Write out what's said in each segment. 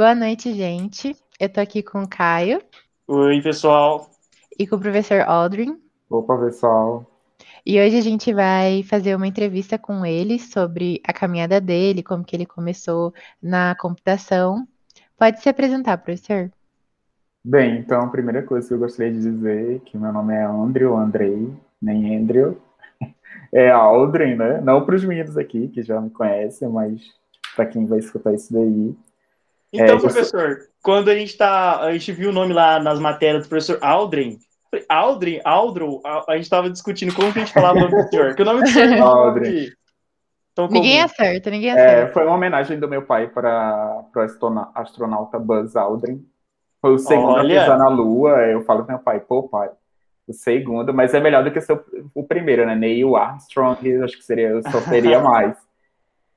Boa noite, gente. Eu tô aqui com o Caio. Oi, pessoal. E com o professor Aldrin. Opa, pessoal. E hoje a gente vai fazer uma entrevista com ele sobre a caminhada dele, como que ele começou na computação. Pode se apresentar, professor? Bem, então a primeira coisa que eu gostaria de dizer é que meu nome é Andrew, Andrei, nem Andrew. É Aldrin, né? Não para os meninos aqui que já me conhecem, mas para quem vai escutar isso daí. Então, é, professor, quando a gente tá, a gente viu o nome lá nas matérias do professor Aldrin, Aldrin, Aldro, a, gente estava discutindo como que a gente falava o nome do senhor, que o nome do senhor é Aldrin. ninguém acerta, ninguém acerta. É, foi uma homenagem do meu pai para o astronauta Buzz Aldrin. Foi o segundo Olha. a pisar na Lua. Eu falo pro meu pai, pô, pai, o segundo, mas é melhor do que ser o primeiro, né? Neil Armstrong, acho que seria, eu só teria mais.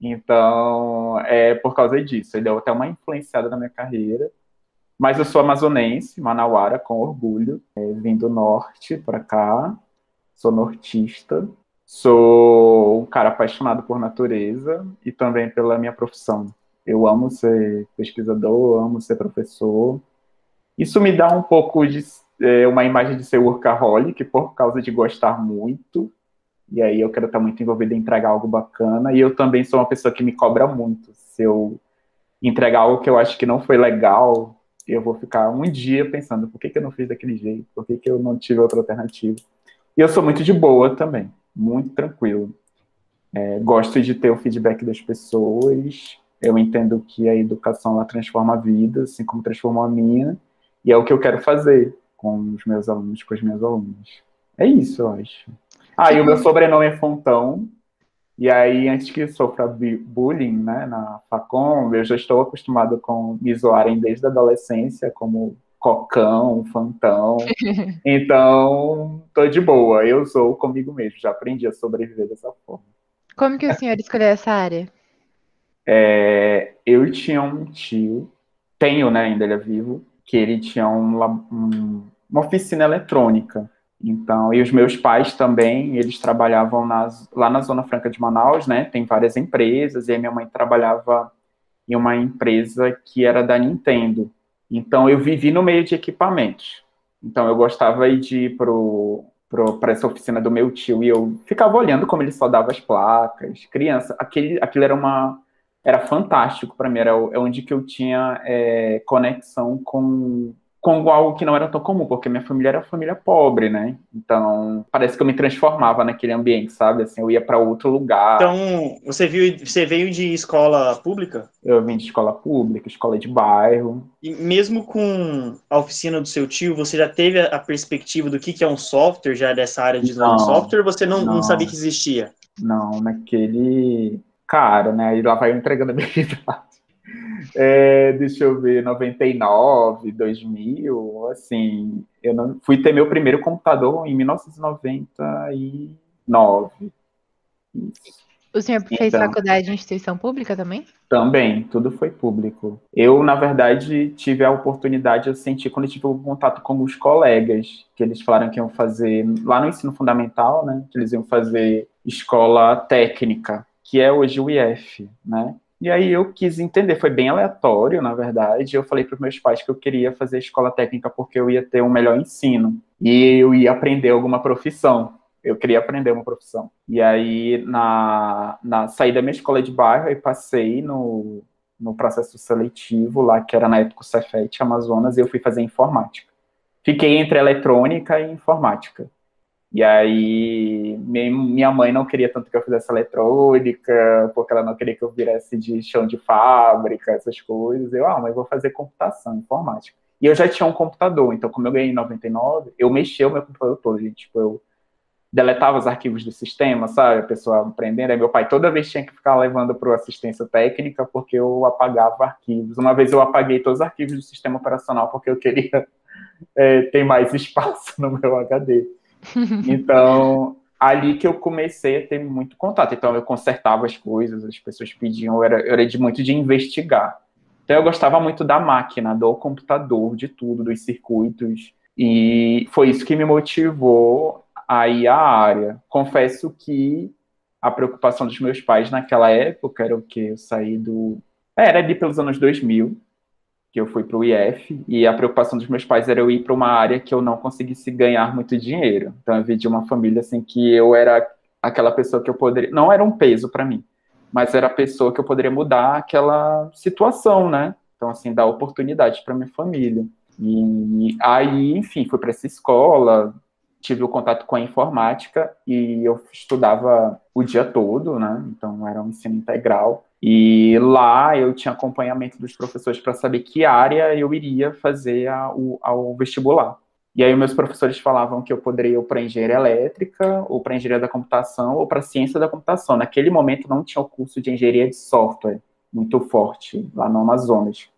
Então, é por causa disso. Ele deu até uma influenciada na minha carreira. Mas eu sou amazonense, manauara, com orgulho. É, vim do norte para cá. Sou nortista. Sou um cara apaixonado por natureza e também pela minha profissão. Eu amo ser pesquisador, amo ser professor. Isso me dá um pouco de é, uma imagem de ser workaholic por causa de gostar muito. E aí eu quero estar muito envolvido em entregar algo bacana. E eu também sou uma pessoa que me cobra muito. Se eu entregar algo que eu acho que não foi legal, eu vou ficar um dia pensando por que, que eu não fiz daquele jeito, por que, que eu não tive outra alternativa. E eu sou muito de boa também, muito tranquilo. É, gosto de ter o feedback das pessoas. Eu entendo que a educação ela transforma a vida, assim como transformou a minha. E é o que eu quero fazer com os meus alunos, com as minhas alunas. É isso, eu acho. Ah, e o meu sobrenome é Fontão. E aí, antes que sofra bullying né, na Facom, eu já estou acostumado com me zoarem desde a adolescência, como cocão, fantão. Então, tô de boa. Eu sou comigo mesmo. Já aprendi a sobreviver dessa forma. Como que o senhor escolheu essa área? É, eu tinha um tio, tenho, né, ainda ele é vivo, que ele tinha um, um, uma oficina eletrônica. Então, e os meus pais também, eles trabalhavam nas, lá na Zona Franca de Manaus, né? Tem várias empresas, e a minha mãe trabalhava em uma empresa que era da Nintendo. Então, eu vivi no meio de equipamentos. Então, eu gostava de ir para essa oficina do meu tio e eu ficava olhando como ele soldava as placas. Criança, aquele, aquilo era uma era fantástico para mim, era é onde que eu tinha é, conexão com, com algo que não era tão comum, porque minha família era família pobre, né? Então, parece que eu me transformava naquele ambiente, sabe? Assim, eu ia para outro lugar. Então, você viu, você veio de escola pública? Eu vim de escola pública, escola de bairro. E mesmo com a oficina do seu tio, você já teve a perspectiva do que, que é um software, já dessa área de de software, ou você não, não. não sabia que existia? Não, naquele cara, né? E lá vai eu entregando a minha idade. É, deixa eu ver, 99, 2000, assim, eu não fui ter meu primeiro computador em 1999. Isso. O senhor fez então, faculdade em instituição pública também? Também, tudo foi público. Eu, na verdade, tive a oportunidade, eu senti quando eu tive o contato com os colegas, que eles falaram que iam fazer, lá no ensino fundamental, né, que eles iam fazer escola técnica que é hoje o IF, né? E aí eu quis entender, foi bem aleatório, na verdade. Eu falei para os meus pais que eu queria fazer escola técnica porque eu ia ter um melhor ensino e eu ia aprender alguma profissão. Eu queria aprender uma profissão. E aí, na, na saí da minha escola de bairro e passei no, no processo seletivo lá, que era na época o Cefet Amazonas, e eu fui fazer informática. Fiquei entre eletrônica e informática. E aí, minha mãe não queria tanto que eu fizesse eletrônica, porque ela não queria que eu virasse de chão de fábrica, essas coisas. Eu, ah, mas vou fazer computação, informática. E eu já tinha um computador, então, como eu ganhei em 99, eu mexia o meu computador todo, gente. Tipo, eu deletava os arquivos do sistema, sabe? A pessoa aprendendo. Aí meu pai toda vez tinha que ficar levando para assistência técnica, porque eu apagava arquivos. Uma vez eu apaguei todos os arquivos do sistema operacional, porque eu queria é, ter mais espaço no meu HD. Então, ali que eu comecei a ter muito contato. Então, eu consertava as coisas, as pessoas pediam, eu era, eu era de muito de investigar. Então, eu gostava muito da máquina, do computador, de tudo, dos circuitos. E foi isso que me motivou a ir à área. Confesso que a preocupação dos meus pais naquela época era o que eu saí do. Era ali pelos anos 2000. Que eu fui para o IF, e a preocupação dos meus pais era eu ir para uma área que eu não conseguisse ganhar muito dinheiro. Então eu vi de uma família assim que eu era aquela pessoa que eu poderia, não era um peso para mim, mas era a pessoa que eu poderia mudar aquela situação, né? Então assim, dar oportunidade para minha família. E aí, enfim, fui para essa escola, tive o contato com a informática e eu estudava o dia todo, né? Então era um ensino integral. E lá eu tinha acompanhamento dos professores para saber que área eu iria fazer o, ao vestibular. E aí meus professores falavam que eu poderia ir para engenharia elétrica, ou para engenharia da computação, ou para ciência da computação. Naquele momento não tinha o curso de engenharia de software muito forte lá no Amazonas.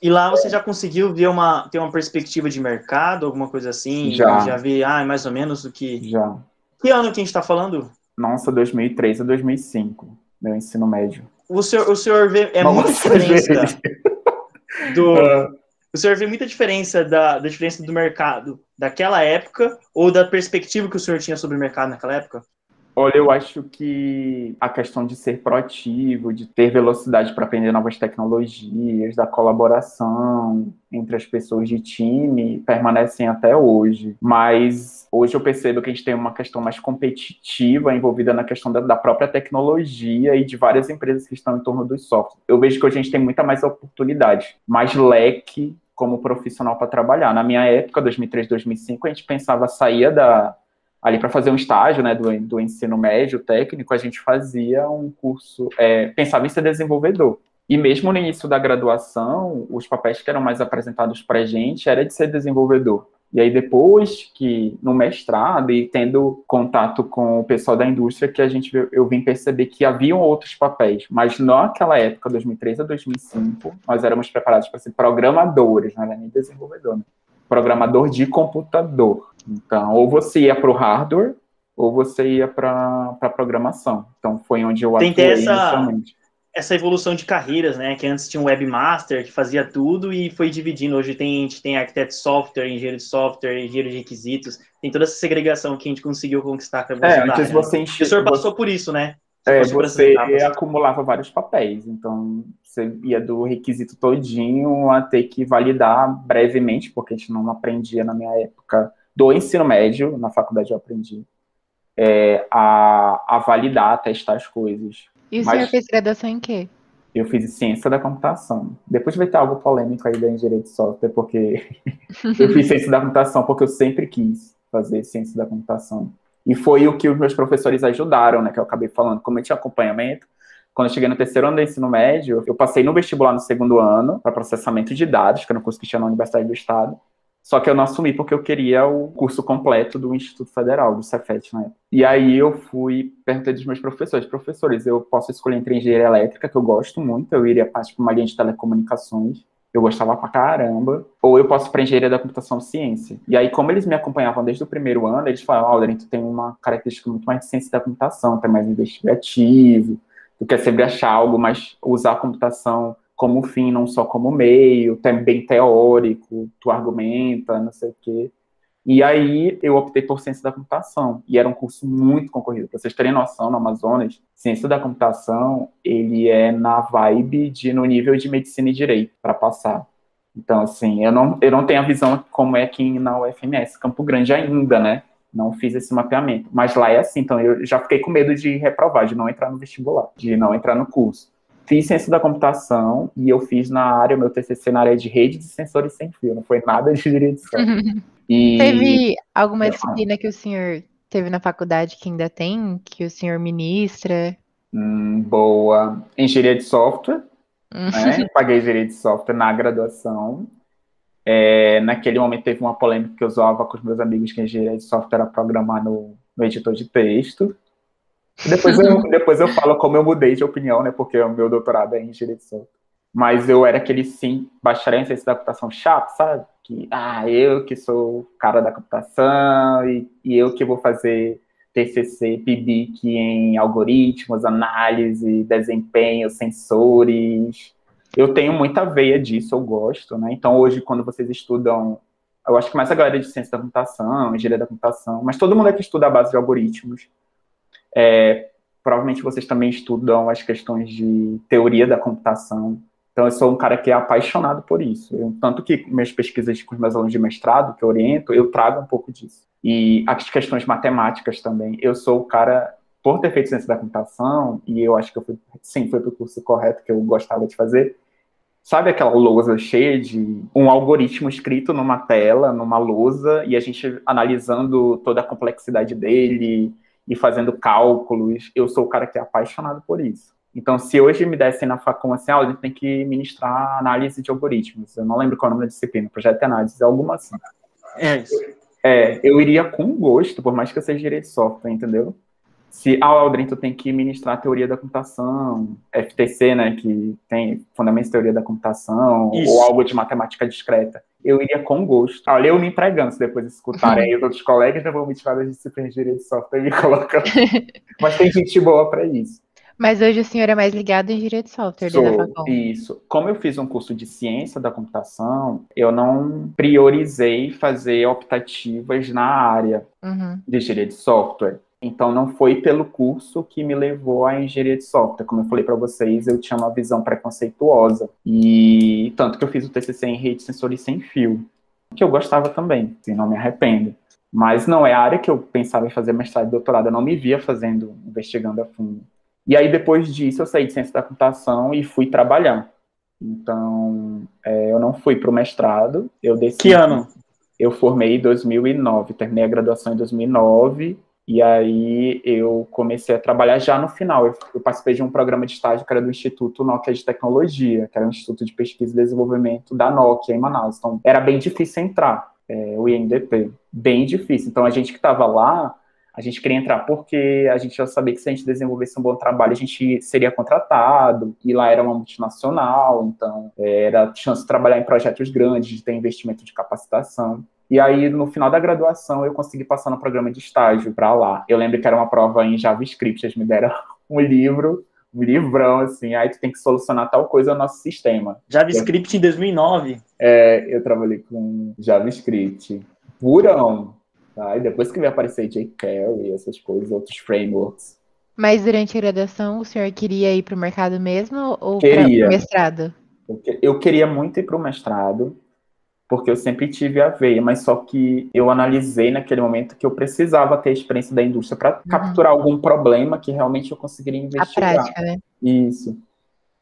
E lá você já conseguiu ver uma, ter uma perspectiva de mercado, alguma coisa assim? Já. Já vi, ah, mais ou menos o que... Já. Que ano que a gente está falando? Nossa, 2003 a 2005, meu ensino médio. O senhor, o senhor vê é Nossa, muita diferença gente. do... Ah. O senhor vê muita diferença da, da diferença do mercado daquela época ou da perspectiva que o senhor tinha sobre o mercado naquela época? Olha, eu acho que a questão de ser proativo, de ter velocidade para aprender novas tecnologias, da colaboração entre as pessoas de time, permanecem até hoje. Mas hoje eu percebo que a gente tem uma questão mais competitiva envolvida na questão da, da própria tecnologia e de várias empresas que estão em torno dos softwares. Eu vejo que hoje a gente tem muita mais oportunidade, mais leque como profissional para trabalhar. Na minha época, 2003, 2005, a gente pensava, saía da ali para fazer um estágio né, do, do ensino médio técnico, a gente fazia um curso, é, pensava em ser desenvolvedor. E mesmo no início da graduação, os papéis que eram mais apresentados para a gente era de ser desenvolvedor. E aí depois que no mestrado e tendo contato com o pessoal da indústria que a gente eu vim perceber que haviam outros papéis, mas naquela época, 2003 a 2005, nós éramos preparados para ser programadores, não era nem desenvolvedor, né? Programador de computador. Então, ou você ia para o hardware, ou você ia para a programação. Então, foi onde eu Tem atuei essa- inicialmente. Essa evolução de carreiras, né? Que antes tinha um webmaster que fazia tudo e foi dividindo. Hoje tem, a gente tem arquiteto de software, engenheiro de software, engenheiro de requisitos. Tem toda essa segregação que a gente conseguiu conquistar com a É, antes né? você E o senhor passou por isso, né? É, por essas você acumulava vários papéis, então você ia do requisito todinho a ter que validar brevemente, porque a gente não aprendia na minha época do ensino médio, na faculdade eu aprendi, é, a, a validar, a testar as coisas. E o Mas- senhor fez graduação em quê? Eu fiz ciência da computação. Depois vai ter algo polêmico aí da engenharia de software, porque eu fiz ciência da computação porque eu sempre quis fazer ciência da computação. E foi o que os meus professores ajudaram, né? Que eu acabei falando. Como eu tinha acompanhamento, quando eu cheguei no terceiro ano do ensino médio, eu passei no vestibular no segundo ano para processamento de dados, que era um curso que tinha na Universidade do Estado. Só que eu não assumi porque eu queria o curso completo do Instituto Federal, do Cefet, né? E aí eu fui, perguntei dos meus professores, professores, eu posso escolher entre engenharia elétrica, que eu gosto muito, eu iria para tipo, uma linha de telecomunicações, eu gostava pra caramba, ou eu posso para engenharia da computação ciência. E aí, como eles me acompanhavam desde o primeiro ano, eles falaram, olha, tu tem uma característica muito mais de ciência da computação, tu é mais investigativo, tu quer sempre achar algo mais, usar a computação como fim, não só como meio, tu bem teórico, tu argumenta, não sei o quê. E aí eu optei por ciência da computação, e era um curso muito concorrido. Para vocês terem noção, no Amazonas, ciência da computação, ele é na vibe de no nível de medicina e direito para passar. Então, assim, eu não, eu não tenho a visão como é aqui na UFMS, Campo Grande ainda, né? Não fiz esse mapeamento. Mas lá é assim, então eu já fiquei com medo de reprovar, de não entrar no vestibular, de não entrar no curso. Fiz ciência da computação e eu fiz na área, meu TCC na área de rede de sensores sem fio, não foi nada de direção. E Teve alguma disciplina que o senhor teve na faculdade que ainda tem, que o senhor ministra? hum, boa engenharia de software, Hum. né? Paguei engenharia de software na graduação. É, naquele momento teve uma polêmica que eu zoava com os meus amigos que a engenharia de software era programar no, no editor de texto. Depois eu, depois eu falo como eu mudei de opinião, né? Porque o meu doutorado é em engenharia de software. Mas eu era aquele, sim, bacharel em ciência da computação chato, sabe? Que, ah, eu que sou cara da computação e, e eu que vou fazer TCC, PIBIC em algoritmos, análise, desempenho, sensores. Eu tenho muita veia disso, eu gosto, né? Então, hoje, quando vocês estudam, eu acho que mais a galera de ciência da computação, engenharia da computação, mas todo mundo aqui estuda a base de algoritmos. É, provavelmente vocês também estudam as questões de teoria da computação. Então, eu sou um cara que é apaixonado por isso. Eu, tanto que minhas pesquisas com os meus alunos de mestrado, que eu oriento, eu trago um pouco disso. E as questões matemáticas também. Eu sou o cara, por ter feito ciência da computação, e eu acho que eu fui, sim, foi o curso correto que eu gostava de fazer, Sabe aquela lousa cheia de um algoritmo escrito numa tela, numa lousa, e a gente analisando toda a complexidade dele e fazendo cálculos? Eu sou o cara que é apaixonado por isso. Então, se hoje me dessem na facão assim, ah, a gente tem que ministrar análise de algoritmos, eu não lembro qual é o nome da disciplina, projeto de análise, alguma assim. É isso. É, eu iria com gosto, por mais que eu seja direito de software, entendeu? Se ah, Aldrin, tu tem que ministrar a teoria da computação, FTC, né, que tem fundamentos de teoria da computação, Isso. ou algo de matemática discreta, eu iria com gosto. Olha, eu me entregando, se depois escutarem aí os outros colegas, eu vou me tirar das disciplinas de direito de software e me colocar. Mas tem gente boa para isso. Mas hoje o senhor é mais ligado em direito de software, Sou, da Isso. Como eu fiz um curso de ciência da computação, eu não priorizei fazer optativas na área uhum. de direito de software. Então, não foi pelo curso que me levou à engenharia de software. Como eu falei para vocês, eu tinha uma visão preconceituosa. E tanto que eu fiz o TCC em rede, sensor e sem fio, que eu gostava também, e não me arrependo. Mas não é a área que eu pensava em fazer mestrado e doutorado, eu não me via fazendo, investigando a fundo. E aí, depois disso, eu saí de ciência da computação e fui trabalhar. Então, é, eu não fui para o mestrado. Eu decidi, que ano? Eu formei em 2009, terminei a graduação em 2009 e aí eu comecei a trabalhar já no final. Eu, participei de um programa de estágio que era do Instituto Nokia de Tecnologia, que era um Instituto de Pesquisa e Desenvolvimento da Nokia em Manaus. Então era bem difícil entrar, é, o INDP. Bem difícil. Então a gente que estava lá, a gente queria entrar porque a gente já sabia que se a gente desenvolvesse um bom trabalho, a gente seria contratado, e lá era uma multinacional, então é, era chance de trabalhar em projetos grandes, de ter investimento de capacitação. E aí, no final da graduação, eu consegui passar no programa de estágio para lá. Eu lembro que era uma prova em JavaScript, eles me deram um livro, um livrão, assim, aí tu tem que solucionar tal coisa no nosso sistema. JavaScript eu, em 2009? É, eu trabalhei com JavaScript. Purão. Tá? E depois que veio aparecer jQuery, essas coisas, outros frameworks. Mas durante a graduação, o senhor queria ir para o mercado mesmo ou para o mestrado? Eu queria muito ir para o mestrado, porque eu sempre tive a veia, mas só que eu analisei naquele momento que eu precisava ter a experiência da indústria para uhum. capturar algum problema que realmente eu conseguiria investigar. A prática, né? Isso.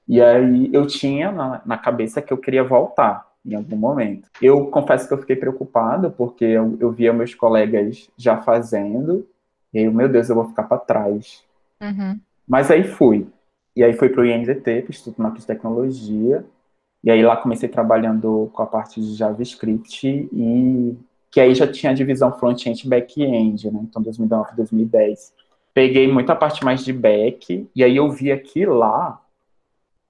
E aí eu tinha na, na cabeça que eu queria voltar em algum momento. Eu confesso que eu fiquei preocupado porque eu, eu via meus colegas já fazendo e aí, meu Deus, eu vou ficar para trás. Uhum. Mas aí fui. E aí fui para o INDT, Instituto de Tecnologia, e aí lá comecei trabalhando com a parte de JavaScript e que aí já tinha a divisão front-end e back-end, né? Então 2009, 2010. Peguei muita parte mais de back e aí eu vi aqui lá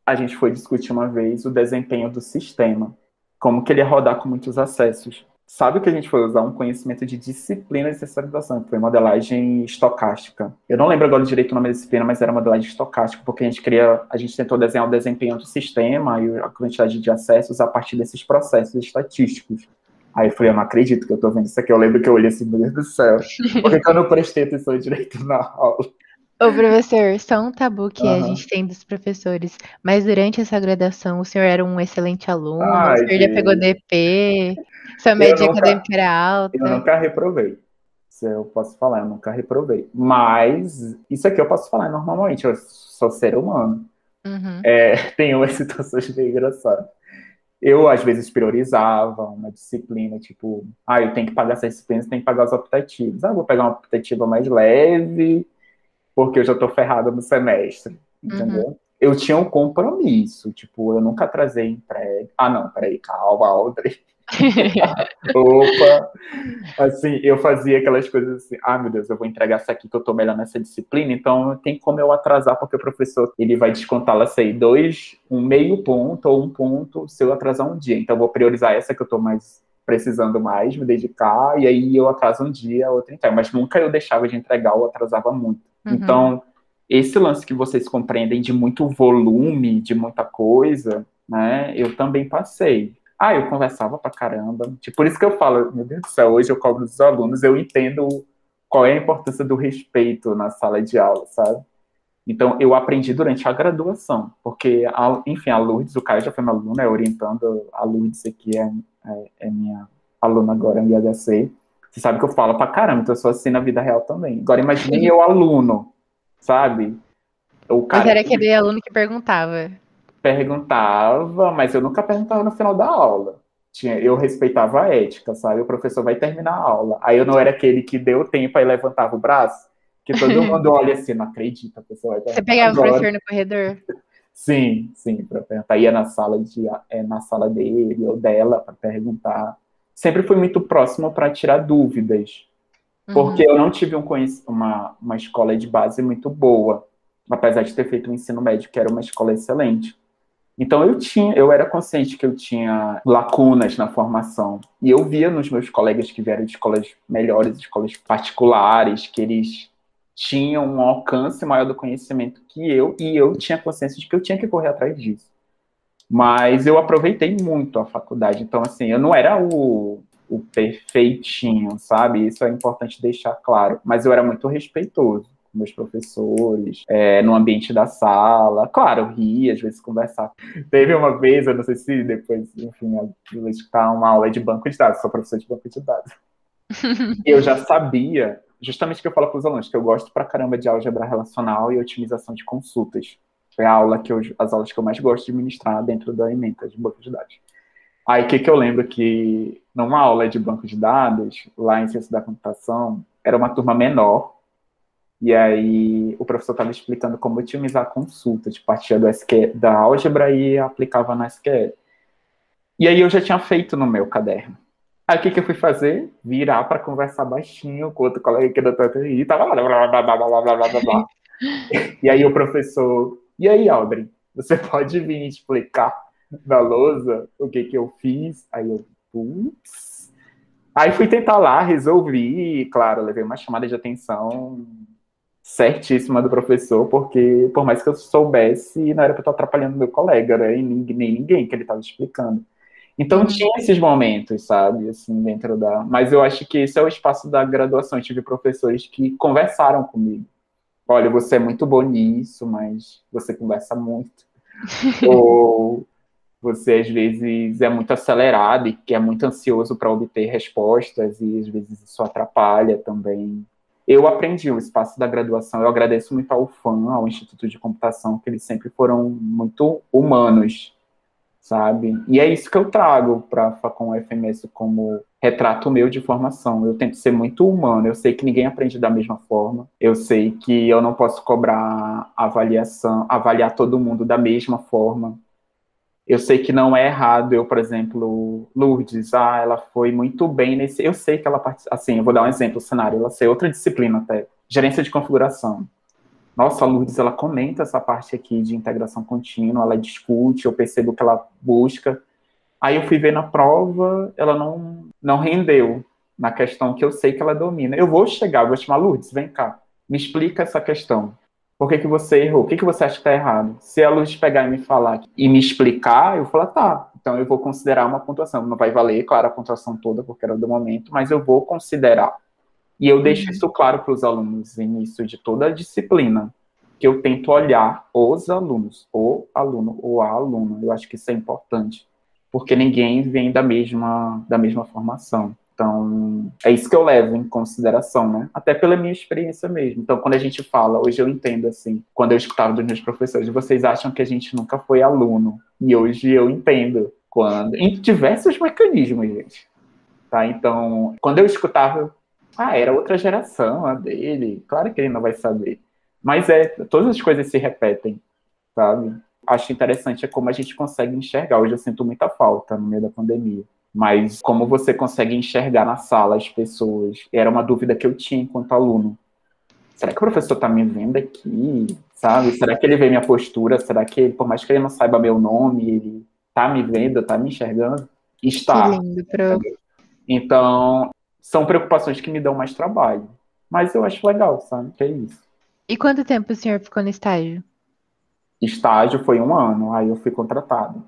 a gente foi discutir uma vez o desempenho do sistema, como que ele ia rodar com muitos acessos sabe o que a gente foi usar? Um conhecimento de disciplina de sensibilização, que foi modelagem estocástica. Eu não lembro agora direito o nome da disciplina, mas era modelagem estocástica, porque a gente queria, a gente tentou desenhar o desempenho do sistema e a quantidade de acessos a partir desses processos estatísticos. Aí eu falei, eu não acredito que eu tô vendo isso aqui. Eu lembro que eu olhei assim, meu Deus do céu. Por que eu não prestei atenção direito na aula? Ô, professor, só um tabu que uhum. a gente tem dos professores. Mas durante essa graduação, o senhor era um excelente aluno, Ai, o senhor já pegou DP, sua média acadêmica era alta. Eu nunca reprovei. Se eu posso falar, eu nunca reprovei. Mas isso aqui eu posso falar normalmente, eu sou ser humano. Uhum. É, tenho umas situações bem engraçadas. Eu, às vezes, priorizava uma disciplina, tipo, ah, eu tenho que pagar essa disciplina, tenho que pagar os optativos. Ah, vou pegar uma optativa mais leve, porque eu já tô ferrada no semestre, entendeu? Uhum. Eu tinha um compromisso, tipo, eu nunca atrasei entrega. Ah, não, peraí, calma, Audrey. Opa! Assim, eu fazia aquelas coisas assim, ah, meu Deus, eu vou entregar essa aqui que eu tô melhor nessa disciplina, então tem como eu atrasar, porque o professor, ele vai descontar, lá, sei, dois, um meio ponto ou um ponto se eu atrasar um dia. Então eu vou priorizar essa que eu tô mais precisando mais, me dedicar, e aí eu atraso um dia, outro entrega. Mas nunca eu deixava de entregar ou atrasava muito. Uhum. Então, esse lance que vocês compreendem de muito volume, de muita coisa, né? Eu também passei. Ah, eu conversava pra caramba. Tipo, por isso que eu falo, meu Deus do céu, hoje eu cobro dos alunos, eu entendo qual é a importância do respeito na sala de aula, sabe? Então, eu aprendi durante a graduação, porque, a, enfim, a Lourdes, o Caio já foi meu aluno, é orientando, a Lourdes aqui é, é, é minha aluna agora em IHC. Você sabe que eu falo pra caramba, então eu sou assim na vida real também. Agora, imagine eu aluno, sabe? O cara mas era aquele aluno que perguntava. Perguntava, mas eu nunca perguntava no final da aula. Tinha, eu respeitava a ética, sabe? O professor vai terminar a aula. Aí eu não era aquele que deu tempo e levantava o braço que todo mundo olha assim, não acredita, a pessoa vai Você pegava agora. o professor no corredor? Sim, sim, para perguntar. Ia na sala de é, na sala dele ou dela para perguntar. Sempre fui muito próximo para tirar dúvidas, uhum. porque eu não tive um uma, uma escola de base muito boa, apesar de ter feito um ensino médio que era uma escola excelente. Então eu tinha, eu era consciente que eu tinha lacunas na formação e eu via nos meus colegas que vieram de escolas melhores, escolas particulares, que eles tinham um alcance maior do conhecimento que eu, e eu tinha consciência de que eu tinha que correr atrás disso. Mas eu aproveitei muito a faculdade, então, assim, eu não era o, o perfeitinho, sabe? Isso é importante deixar claro. Mas eu era muito respeitoso com meus professores, é, no ambiente da sala. Claro, ria, às vezes conversava. Teve uma vez, eu não sei se depois, enfim, eu escutar uma aula de banco de dados, sou professor de banco de dados. eu já sabia justamente o que eu falo para os alunos, que eu gosto pra caramba de álgebra relacional e otimização de consultas. É a aula que eu, as aulas que eu mais gosto de ministrar dentro da ementa de banco de dados. Aí o que, que eu lembro que numa aula de banco de dados, lá em ciência da computação, era uma turma menor, e aí o professor estava explicando como otimizar a consulta, tipo, de partir do SQL, da álgebra e aplicava na SQL. E aí eu já tinha feito no meu caderno. Aí o que, que eu fui fazer? Virar para conversar baixinho com outro colega que é da TTI, e tava lá, blá, blá, blá, blá, blá, blá, blá. e aí o professor, e aí, Aldrin, você pode vir explicar na lousa o que que eu fiz? Aí eu, ups. Aí fui tentar lá, resolvi, e, claro, levei uma chamada de atenção certíssima do professor, porque por mais que eu soubesse, não era para estar atrapalhando meu colega, né, e nem, nem ninguém que ele estava explicando. Então uhum. tinha esses momentos, sabe, assim, dentro da. Mas eu acho que esse é o espaço da graduação. Eu tive professores que conversaram comigo. Olha, você é muito bom nisso, mas você conversa muito. Ou você às vezes é muito acelerado e que é muito ansioso para obter respostas e às vezes isso atrapalha também. Eu aprendi o espaço da graduação. Eu agradeço muito ao FAM, ao Instituto de Computação, que eles sempre foram muito humanos sabe? E é isso que eu trago para a Facom FMS como retrato meu de formação. Eu tento ser muito humano. Eu sei que ninguém aprende da mesma forma. Eu sei que eu não posso cobrar avaliação, avaliar todo mundo da mesma forma. Eu sei que não é errado eu, por exemplo, Lourdes, ah, ela foi muito bem nesse. Eu sei que ela assim, eu vou dar um exemplo, cenário, ela sei outra disciplina até, gerência de configuração nossa, a Lourdes, ela comenta essa parte aqui de integração contínua, ela discute, eu percebo que ela busca. Aí eu fui ver na prova, ela não, não rendeu na questão que eu sei que ela domina. Eu vou chegar, vou chamar Lourdes, vem cá, me explica essa questão. Por que, que você errou? O que, que você acha que está errado? Se a Lourdes pegar e me falar e me explicar, eu vou falar, tá, então eu vou considerar uma pontuação. Não vai valer, claro, a pontuação toda, porque era do momento, mas eu vou considerar. E eu deixo uhum. isso claro para os alunos no início de toda a disciplina, que eu tento olhar os alunos, o aluno ou a aluna. Eu acho que isso é importante, porque ninguém vem da mesma, da mesma formação. Então, é isso que eu levo em consideração, né? Até pela minha experiência mesmo. Então, quando a gente fala, hoje eu entendo assim, quando eu escutava dos meus professores, vocês acham que a gente nunca foi aluno. E hoje eu entendo quando, em diversos mecanismos, gente. Tá? Então, quando eu escutava, ah, era outra geração a dele. Claro que ele não vai saber. Mas é, todas as coisas se repetem, sabe? Acho interessante é como a gente consegue enxergar. Hoje eu sinto muita falta no meio da pandemia. Mas como você consegue enxergar na sala as pessoas? Era uma dúvida que eu tinha enquanto aluno. Será que o professor está me vendo aqui? Sabe? Será que ele vê minha postura? Será que, por mais que ele não saiba meu nome, ele está me vendo, está me enxergando? Está. Lindo. Então, são preocupações que me dão mais trabalho. Mas eu acho legal, sabe? Que é isso. E quanto tempo o senhor ficou no estágio? Estágio foi um ano, aí eu fui contratado.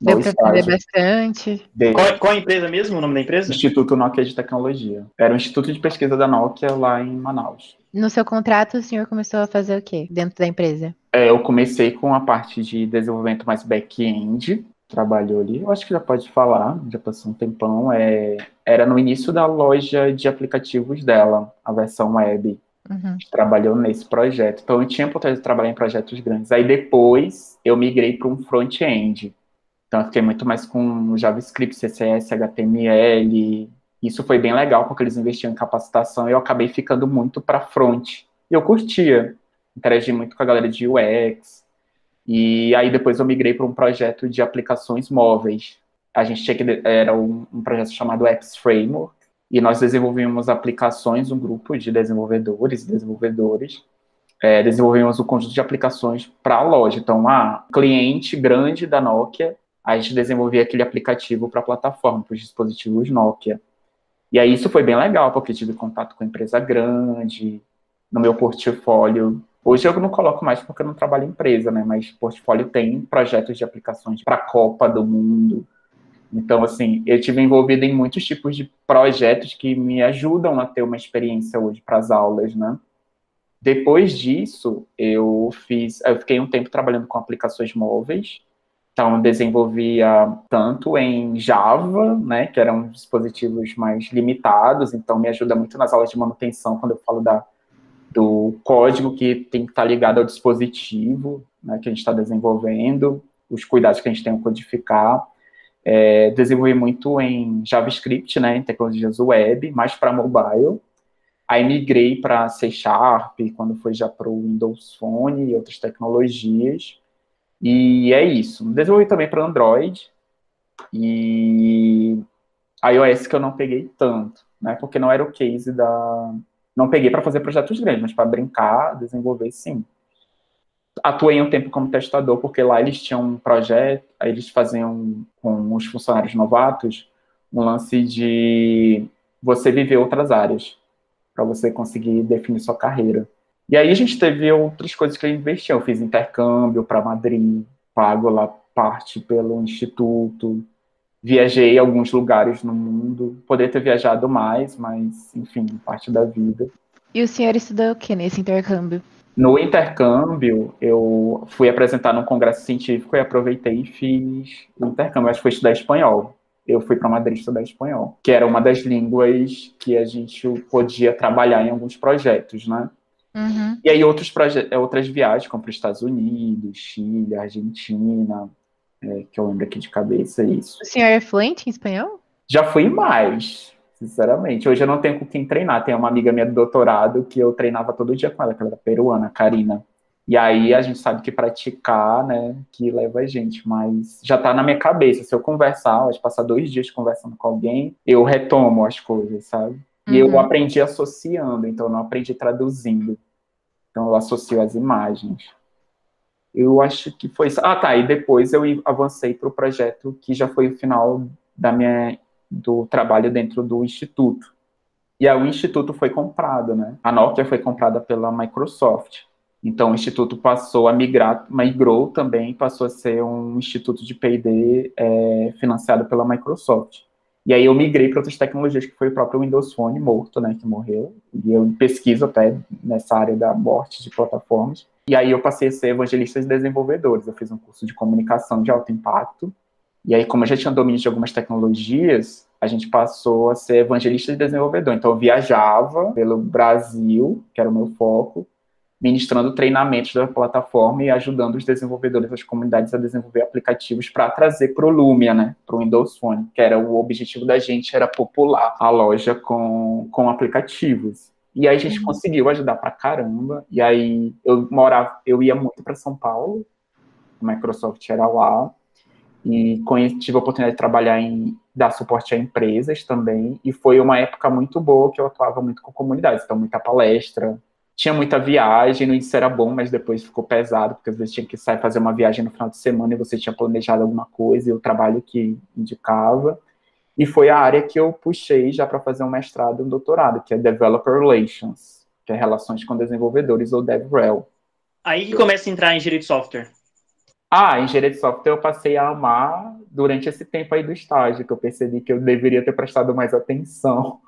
Deu para aprender bastante. Qual, qual, a empresa mesmo, o nome da empresa? Instituto Nokia de Tecnologia. Era um instituto de pesquisa da Nokia lá em Manaus. No seu contrato, o senhor começou a fazer o quê dentro da empresa? É, eu comecei com a parte de desenvolvimento mais back-end, trabalhou ali, eu acho que já pode falar, já passou um tempão, é, era no início da loja de aplicativos dela, a versão web. Uhum. Trabalhou nesse projeto. Então eu tinha oportunidade de trabalhar em projetos grandes. Aí depois eu migrei para um front-end. Então eu fiquei muito mais com JavaScript, CSS, HTML. Isso foi bem legal porque eles investiam em capacitação e eu acabei ficando muito para front. E eu curtia, interagi muito com a galera de UX. E aí depois eu migrei para um projeto de aplicações móveis. A gente tinha que era um, um projeto chamado Apps Framework e nós desenvolvemos aplicações, um grupo de desenvolvedores e desenvolvedores, é, desenvolvemos um conjunto de aplicações para a loja. Então, a cliente grande da Nokia, a gente desenvolvia aquele aplicativo para a plataforma, para os dispositivos Nokia. E aí isso foi bem legal, porque tive contato com empresa grande, no meu portfólio. Hoje eu não coloco mais porque eu não trabalho em empresa, né? Mas portfólio tem projetos de aplicações para a Copa do Mundo, então, assim, eu tive envolvido em muitos tipos de projetos que me ajudam a ter uma experiência hoje para as aulas, né? Depois disso, eu fiz, eu fiquei um tempo trabalhando com aplicações móveis. Então, desenvolvia tanto em Java, né, que eram dispositivos mais limitados. Então, me ajuda muito nas aulas de manutenção quando eu falo da, do código que tem que estar ligado ao dispositivo, né, que a gente está desenvolvendo, os cuidados que a gente tem ao codificar é, desenvolvi muito em JavaScript, né, em tecnologias web, mais para mobile. Aí migrei para C Sharp, quando foi já para o Windows Phone e outras tecnologias. E é isso. Desenvolvi também para Android e iOS que eu não peguei tanto, né, porque não era o case da... Não peguei para fazer projetos grandes, mas para brincar, desenvolver sim atuei um tempo como testador, porque lá eles tinham um projeto, aí eles faziam com os funcionários novatos um lance de você viver outras áreas, para você conseguir definir sua carreira. E aí a gente teve outras coisas que a gente investiu. Eu fiz intercâmbio para Madrid, pago lá parte pelo instituto, viajei a alguns lugares no mundo. Poderia ter viajado mais, mas, enfim, parte da vida. E o senhor estudou o que nesse intercâmbio? No intercâmbio, eu fui apresentar num congresso científico e aproveitei e fiz o intercâmbio. Acho que foi estudar espanhol. Eu fui para Madrid estudar espanhol, que era uma das línguas que a gente podia trabalhar em alguns projetos, né? Uhum. E aí outros outras viagens, como para os Estados Unidos, Chile, Argentina, é, que eu lembro aqui de cabeça isso. O senhor é fluente em espanhol? Já fui mais, Sinceramente, hoje eu não tenho com quem treinar. Tem uma amiga minha do doutorado que eu treinava todo dia com ela, que ela era peruana, Karina. E aí a gente sabe que praticar, né, que leva a gente, mas já tá na minha cabeça. Se eu conversar, acho passar dois dias conversando com alguém, eu retomo as coisas, sabe? E uhum. eu aprendi associando, então eu não aprendi traduzindo. Então eu associo as imagens. Eu acho que foi isso. Ah, tá. E depois eu avancei para o projeto que já foi o final da minha do trabalho dentro do instituto. E aí o instituto foi comprado, né? A Nokia foi comprada pela Microsoft. Então o instituto passou a migrar, migrou também, passou a ser um instituto de P&D é, financiado pela Microsoft. E aí eu migrei para outras tecnologias, que foi o próprio Windows Phone morto, né, que morreu. E eu pesquiso até nessa área da morte de plataformas. E aí eu passei a ser evangelista de desenvolvedores. Eu fiz um curso de comunicação de alto impacto e aí, como eu já tinha domínio de algumas tecnologias, a gente passou a ser evangelista de desenvolvedor. Então, eu viajava pelo Brasil, que era o meu foco, ministrando treinamentos da plataforma e ajudando os desenvolvedores das comunidades a desenvolver aplicativos para trazer para o Lumia, né, para o Windows Phone, que era o objetivo da gente, era popular a loja com, com aplicativos. E aí a gente uhum. conseguiu ajudar para caramba. E aí eu morava, eu ia muito para São Paulo, a Microsoft era lá, e tive a oportunidade de trabalhar em dar suporte a empresas também, e foi uma época muito boa que eu atuava muito com comunidades, então muita palestra, tinha muita viagem, no início era bom, mas depois ficou pesado, porque às vezes tinha que sair fazer uma viagem no final de semana e você tinha planejado alguma coisa e o trabalho que indicava. E foi a área que eu puxei já para fazer um mestrado e um doutorado, que é Developer Relations, que é Relações com Desenvolvedores, ou DevRel. Aí que começa a entrar em engenharia de software. Ah, engenharia de software eu passei a amar durante esse tempo aí do estágio, que eu percebi que eu deveria ter prestado mais atenção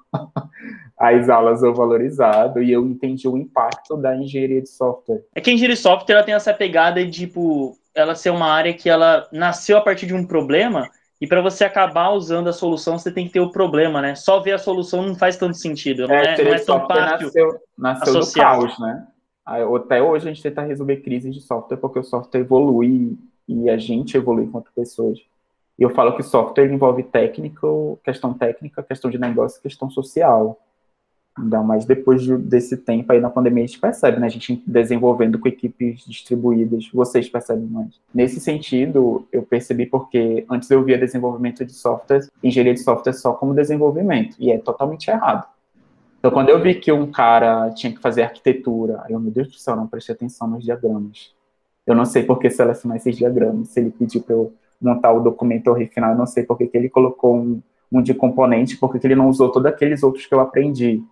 às aulas eu valorizado e eu entendi o impacto da engenharia de software. É que a engenharia de software ela tem essa pegada de, tipo, ela ser uma área que ela nasceu a partir de um problema e para você acabar usando a solução, você tem que ter o problema, né? Só ver a solução não faz tanto sentido, não é, é, não é tão fácil nasceu, nasceu do caos, né? Até hoje a gente tenta resolver crises de software porque o software evolui e a gente evolui enquanto pessoas. E eu falo que software envolve técnico, questão técnica, questão de negócio, questão social. Ainda mais depois de, desse tempo aí na pandemia, a gente percebe, né? A gente desenvolvendo com equipes distribuídas, vocês percebem mais. Nesse sentido, eu percebi porque antes eu via desenvolvimento de software, engenharia de software só como desenvolvimento, e é totalmente errado. Então, quando eu vi que um cara tinha que fazer arquitetura, eu, meu Deus do céu, não prestei atenção nos diagramas. Eu não sei por que selecionar esses diagramas, se ele pediu para eu montar o documento final, eu não sei por que ele colocou um, um de componente, porque ele não usou todos aqueles outros que eu aprendi.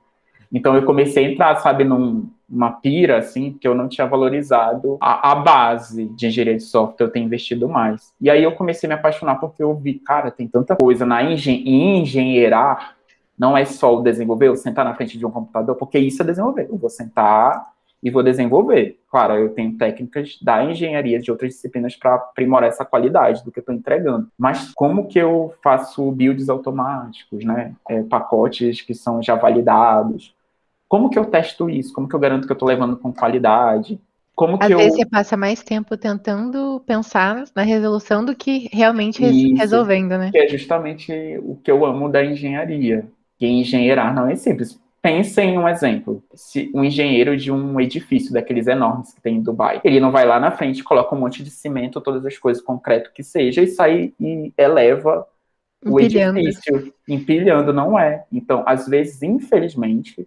Então eu comecei a entrar, sabe, num, pira, assim, que eu não tinha valorizado a, a, base de engenharia de software, eu tenho investido mais. E aí eu comecei a me apaixonar porque eu vi, cara, tem tanta coisa na engen engenheirar, não é só o desenvolver, eu sentar na frente de um computador, porque isso é desenvolver. Eu vou sentar e vou desenvolver. Claro, eu tenho técnicas da engenharia de outras disciplinas para aprimorar essa qualidade do que eu estou entregando. Mas como que eu faço builds automáticos, né? É, pacotes que são já validados? Como que eu testo isso? Como que eu garanto que eu estou levando com qualidade? Como Às que vezes eu... você passa mais tempo tentando pensar na resolução do que realmente isso, resolvendo, né? Que é justamente o que eu amo da engenharia. Que engenheirar não é simples Pense em um exemplo. Se um engenheiro de um edifício daqueles enormes que tem em Dubai, ele não vai lá na frente, coloca um monte de cimento, todas as coisas, concreto que seja, e sai e eleva empilhando. o edifício, empilhando, não é. Então, às vezes, infelizmente,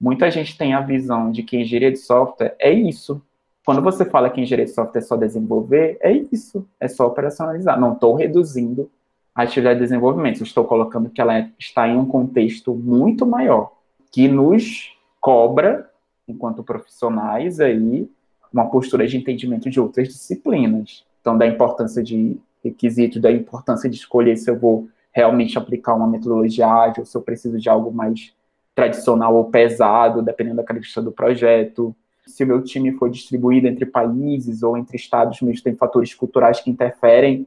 muita gente tem a visão de que engenharia de software é isso. Quando você fala que engenharia de software é só desenvolver, é isso, é só operacionalizar. Não estou reduzindo a atividade de desenvolvimento, estou colocando que ela está em um contexto muito maior que nos cobra, enquanto profissionais, aí, uma postura de entendimento de outras disciplinas. Então, da importância de requisitos, da importância de escolher se eu vou realmente aplicar uma metodologia ágil, se eu preciso de algo mais tradicional ou pesado, dependendo da característica do projeto. Se o meu time for distribuído entre países ou entre estados, mesmo tem fatores culturais que interferem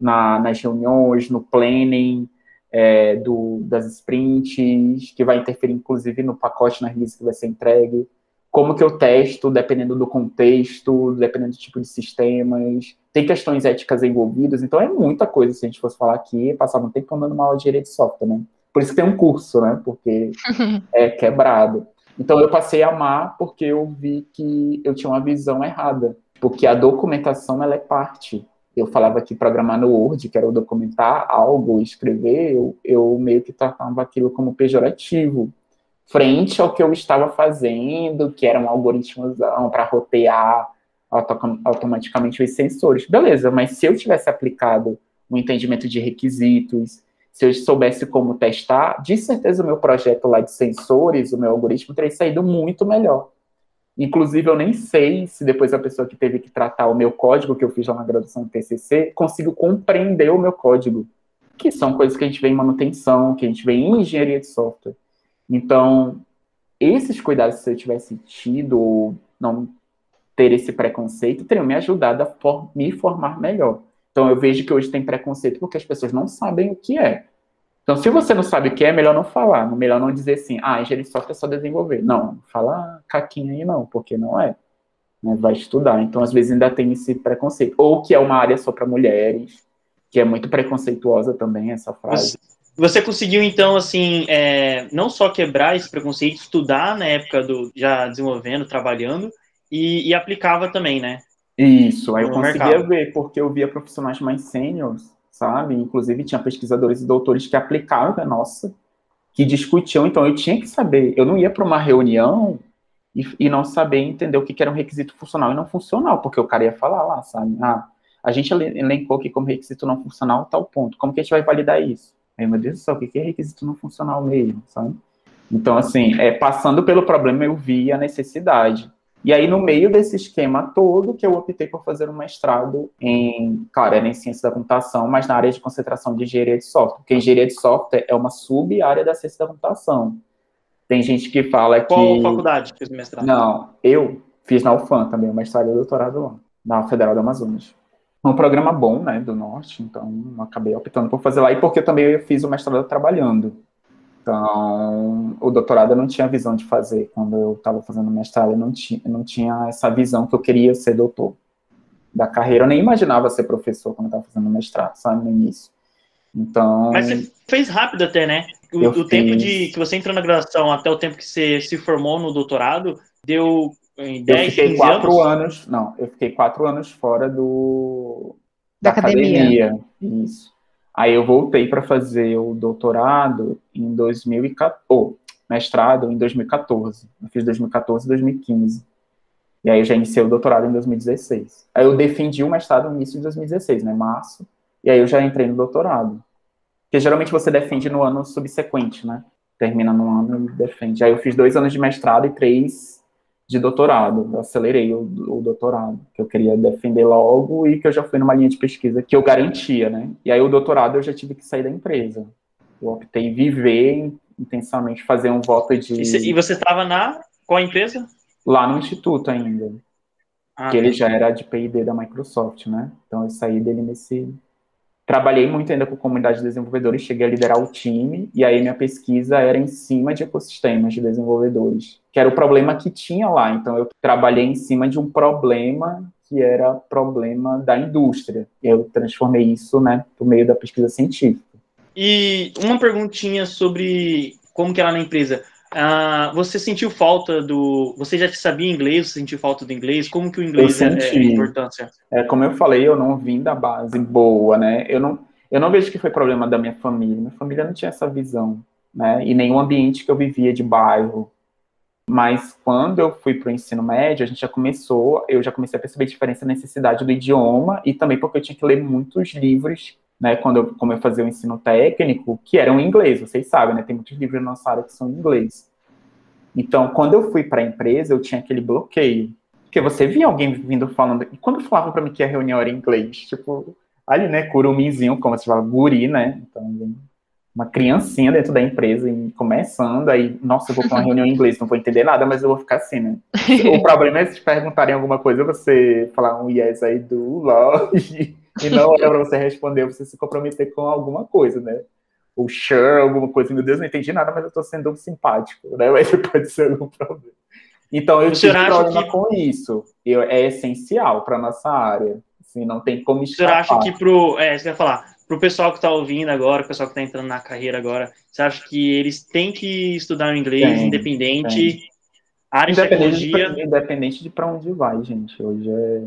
na, nas reuniões, no planning, é, do, das sprints, que vai interferir inclusive no pacote na release que vai ser entregue, como que eu testo, dependendo do contexto, dependendo do tipo de sistemas, tem questões éticas envolvidas, então é muita coisa se a gente fosse falar aqui, passava um tempo andando uma aula de de software, né? Por isso que tem um curso, né? Porque é quebrado. Então eu passei a amar porque eu vi que eu tinha uma visão errada, porque a documentação ela é parte eu falava que programar no Word, que era documentar algo, escrever, eu, eu meio que tratava aquilo como pejorativo, frente ao que eu estava fazendo, que era um algoritmo para rotear automaticamente os sensores. Beleza, mas se eu tivesse aplicado um entendimento de requisitos, se eu soubesse como testar, de certeza o meu projeto lá de sensores, o meu algoritmo teria saído muito melhor. Inclusive, eu nem sei se depois a pessoa que teve que tratar o meu código que eu fiz lá na graduação do TCC conseguiu compreender o meu código, que são coisas que a gente vê em manutenção, que a gente vê em engenharia de software. Então, esses cuidados, se eu tivesse tido ou não ter esse preconceito, teriam me ajudado a for me formar melhor. Então, eu vejo que hoje tem preconceito porque as pessoas não sabem o que é. Então, se você não sabe o que é, é melhor não falar. Melhor não dizer assim, ah, engenharia de software é só desenvolver. Não, fala caquinha aí não, porque não é. Né? Vai estudar. Então, às vezes ainda tem esse preconceito. Ou que é uma área só para mulheres, que é muito preconceituosa também essa frase. Você conseguiu, então, assim, é, não só quebrar esse preconceito, estudar na época do já desenvolvendo, trabalhando, e, e aplicava também, né? Isso, aí eu conseguia mercado. ver, porque eu via profissionais mais sêniores sabe? Inclusive tinha pesquisadores e doutores que aplicavam a nossa, que discutiam, então eu tinha que saber, eu não ia para uma reunião e, e, não saber entender o que, que era um requisito funcional e não funcional, porque o cara ia falar lá, sabe? Ah, a gente elencou aqui como requisito não funcional tal ponto, como que a gente vai validar isso? Aí, meu Deus do céu, o que é requisito não funcional mesmo, sabe? Então, assim, é, passando pelo problema, eu vi a necessidade. E aí, no meio desse esquema todo, que eu optei por fazer um mestrado em, claro, era em ciência da computação, mas na área de concentração de engenharia de software, porque engenharia de software é uma sub-área da ciência da computação. Tem gente que fala que... Qual faculdade fez mestrado? Não, eu fiz na UFAM também, o mestrado e doutorado lá, na Federal do Amazonas. Um programa bom, né, do Norte, então acabei optando por fazer lá, e porque eu também fiz o mestrado trabalhando. Então, o doutorado eu não tinha visão de fazer. Quando eu estava fazendo mestrado, eu não tinha, eu não tinha essa visão que eu queria ser doutor da carreira. Eu nem imaginava ser professor quando eu estava fazendo mestrado, sabe, no início. Então. Mas você fez rápido até, né? O, o tempo de que você entrou na graduação até o tempo que você se formou no doutorado deu em 10, eu fiquei quatro anos? anos? Não, eu fiquei quatro anos fora do da, da academia. academia. Isso. Aí eu voltei para fazer o doutorado em 2014, oh, mestrado em 2014. Eu fiz 2014 e 2015. E aí eu já iniciei o doutorado em 2016. Aí eu defendi o mestrado no início de 2016, né, março. E aí eu já entrei no doutorado. Porque geralmente você defende no ano subsequente, né? Termina no ano e defende. Aí eu fiz dois anos de mestrado e três de doutorado. Eu acelerei o, o, doutorado, que eu queria defender logo e que eu já fui numa linha de pesquisa que eu garantia, né? E aí o doutorado eu já tive que sair da empresa. Eu optei viver intensamente, fazer um voto de. E você estava na qual empresa? Lá no instituto ainda. Ah, que ele já era de P&D da Microsoft, né? Então eu saí dele nesse trabalhei muito ainda com comunidade de desenvolvedores, cheguei a liderar o time, e aí minha pesquisa era em cima de ecossistemas de desenvolvedores, que era o problema que tinha lá. Então, eu trabalhei em cima de um problema que era problema da indústria. Eu transformei isso, né, por meio da pesquisa científica. E uma perguntinha sobre como que era na empresa. Ah, você sentiu falta do. Você já sabia inglês? Você sentiu falta do inglês? Como que o inglês eu senti. é, é importância? É, como eu falei, eu não vim da base boa, né? Eu não, eu não vejo que foi problema da minha família. Minha família não tinha essa visão, né? E nenhum ambiente que eu vivia de bairro. Mas quando eu fui para o ensino médio, a gente já começou, eu já comecei a perceber a diferença, a necessidade do idioma e também porque eu tinha que ler muitos livros né, quando eu, como eu fazia o ensino técnico, que eram em inglês, vocês sabem, né, tem muitos livros na nossa área que são em inglês. Então, quando eu fui para a empresa, eu tinha aquele bloqueio, porque você via alguém vindo falando, e quando falavam para mim que a reunião era em inglês, tipo, ali, né, curumizinho, como se fala, guri, né, então, uma criancinha dentro da empresa, e começando, aí, nossa, eu vou para uma reunião em inglês, não vou entender nada, mas eu vou ficar assim, né. o problema é se te perguntarem alguma coisa, você falar um yes aí do LOL, e não é para você responder, você se comprometer com alguma coisa, né? Ou sure, alguma coisa, meu Deus, não entendi nada, mas eu estou sendo simpático, né? Mas pode ser algum problema. Então, eu tive problema que... com isso. Eu, é essencial para nossa área. Assim, não tem como escapar. Você acha que pro... É, você vai falar, pro pessoal que está ouvindo agora, o pessoal que está entrando na carreira agora, você acha que eles têm que estudar o inglês tem, independente... Tem. Área independente de tecnologia... independente de para onde vai, gente. Hoje é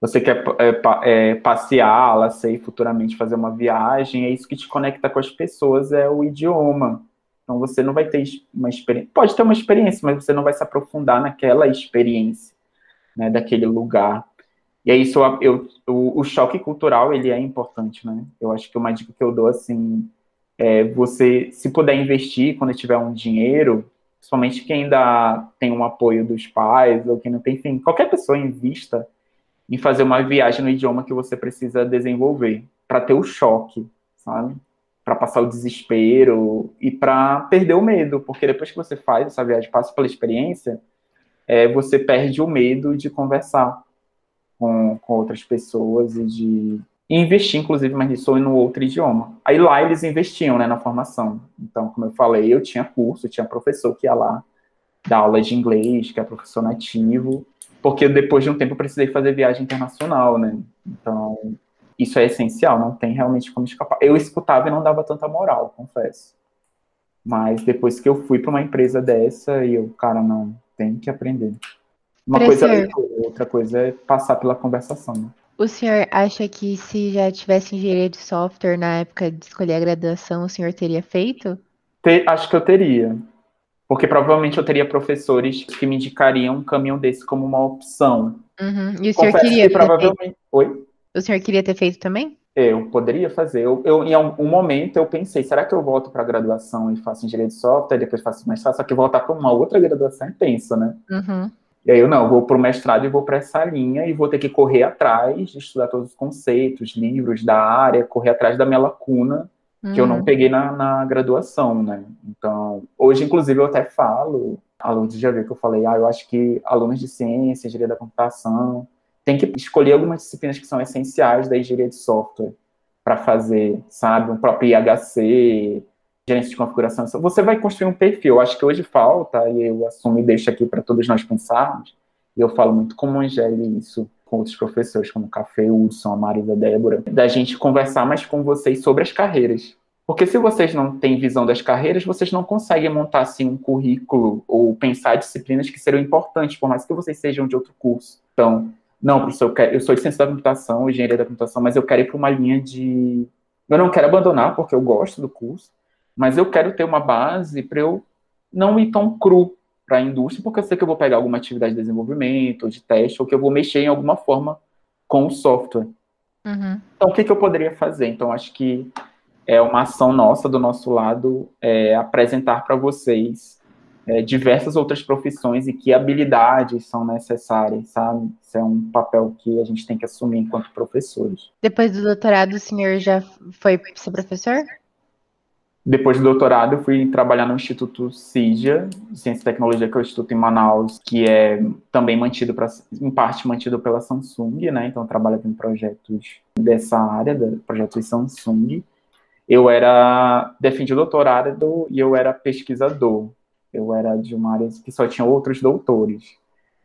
você quer é, é, passear, lá sei, futuramente fazer uma viagem, é isso que te conecta com as pessoas, é o idioma. Então você não vai ter uma experiência, pode ter uma experiência, mas você não vai se aprofundar naquela experiência, né, daquele lugar. E é isso, eu, o, o choque cultural, ele é importante, né? Eu acho que uma dica que eu dou, assim, é você, se puder investir quando tiver um dinheiro, principalmente quem ainda tem um apoio dos pais, ou quem não tem, enfim, qualquer pessoa invista em fazer uma viagem no idioma que você precisa desenvolver, para ter o choque, sabe? Para passar o desespero e para perder o medo, porque depois que você faz essa viagem, passa pela experiência, é, você perde o medo de conversar com, com outras pessoas e de investir, inclusive, mas nisso no outro idioma. Aí lá eles investiam, né, na formação. Então, como eu falei, eu tinha curso, tinha professor que ia lá dar aula de inglês, que é professor nativo, porque depois de um tempo eu precisei fazer viagem internacional, né? Então, isso é essencial, não tem realmente como escapar. Eu escutava e não dava tanta moral, confesso. Mas depois que eu fui para uma empresa dessa, e eu, cara, não, tem que aprender. Uma coisa é outra coisa é passar pela conversação. Né? O senhor acha que se já tivesse engenharia de software na época de escolher a graduação, o senhor teria feito? Te, acho que eu teria. Porque provavelmente eu teria professores que me indicariam um caminho desse como uma opção. Uhum. E o senhor Confesso queria que provavelmente. Feito... Oi? O senhor queria ter feito também? Eu poderia fazer. Eu, eu, em um momento eu pensei, será que eu volto para a graduação e faço engenharia de software, depois faço mais fácil, só que voltar para uma outra graduação é tenso, né? Uhum. E aí eu não, vou para o mestrado e vou para essa linha e vou ter que correr atrás de estudar todos os conceitos, livros da área, correr atrás da minha lacuna uhum. que eu não uhum. peguei na, na, graduação, né? Então, hoje, inclusive, eu até falo, alunos já viu que eu falei, ah, eu acho que alunos de ciência, engenharia da computação, tem que escolher algumas disciplinas que são essenciais da engenharia de software para fazer, sabe, um próprio IHC, gerência de configuração. Você vai construir um perfil. Acho que hoje falta, e eu assumo e deixo aqui para todos nós pensarmos, e eu falo muito com o Angeli isso, com outros professores, como Café Hudson, a Marisa Débora, da gente conversar mais com vocês sobre as carreiras. Porque se vocês não têm visão das carreiras, vocês não conseguem montar assim um currículo ou pensar disciplinas que serão importantes, por mais que vocês sejam de outro curso. Então, não, professor, eu, quero, eu sou de ciência da computação, engenharia da computação, mas eu quero ir para uma linha de. Eu não quero abandonar, porque eu gosto do curso, mas eu quero ter uma base para eu não ir tão cru para a indústria, porque eu sei que eu vou pegar alguma atividade de desenvolvimento, ou de teste, ou que eu vou mexer em alguma forma com o software. Uhum. Então, o que, que, eu poderia fazer? Então, acho que é uma ação nossa, do nosso lado, é, apresentar para vocês é, diversas outras profissões e que habilidades são necessárias, sabe? Isso é um papel que a gente tem que assumir enquanto professores. Depois do doutorado, o senhor já foi ser professor? Depois do doutorado, eu fui trabalhar no Instituto CIGIA, Ciência e Tecnologia, que é o Instituto em Manaus, que é também mantido, pra, em parte, mantido pela Samsung, né? Então, eu trabalho em projetos dessa área, projetos Samsung. Eu era, defendi o doutorado e eu era pesquisador. Eu era de uma área que só tinha outros doutores.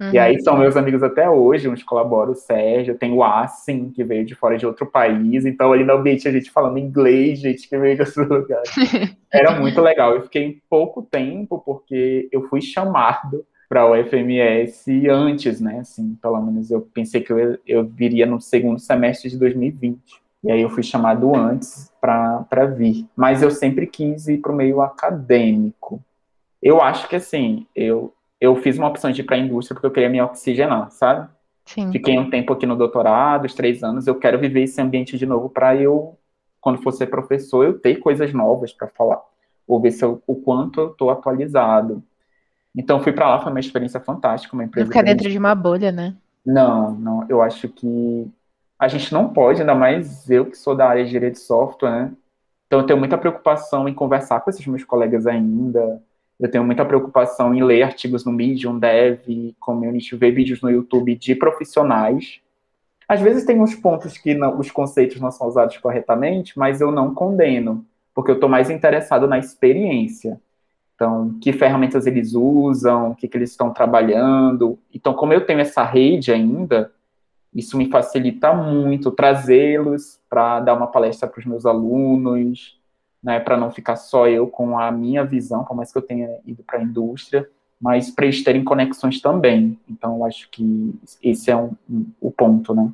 Uhum. E aí uhum. são meus amigos até hoje, uns colaboram, o Sérgio, tem o Assim, que veio de fora de outro país, então ali no ambiente a gente falando inglês, gente que veio de outro lugar. Era muito legal. Eu fiquei pouco tempo, porque eu fui chamado para o FMS antes, né? Assim, pelo menos eu pensei que eu, eu viria no segundo semestre de 2020. E aí eu fui chamado antes para vir. Mas eu sempre quis ir para o meio acadêmico. Eu acho que assim, eu eu fiz uma opção de ir para a indústria porque eu queria me oxigenar, sabe? Sim. Fiquei um tempo aqui no doutorado, os três anos, eu quero viver esse ambiente de novo para eu, quando for ser professor, eu ter coisas novas para falar, ou ver se eu, o quanto eu estou atualizado. Então fui para lá, foi uma experiência fantástica, uma empresa. Ficar dentro de uma bolha, né? Não, não, eu acho que a gente não pode, ainda mais eu que sou da área de engenharia de software, né? Então eu tenho muita preocupação em conversar com esses meus colegas ainda, eu tenho muita preocupação em ler artigos no Medium, Dev, Community, ver vídeos no YouTube de profissionais. Às vezes tem uns pontos que não, os conceitos não são usados corretamente, mas eu não condeno, porque eu estou mais interessado na experiência. Então, que ferramentas eles usam, o que, que eles estão trabalhando. Então, como eu tenho essa rede ainda, isso me facilita muito trazê-los para dar uma palestra para os meus alunos, né, para não ficar só eu com a minha visão, por mais que eu tenha ido para a indústria, mas para eles terem conexões também. Então, eu acho que esse é um, um, o ponto, né?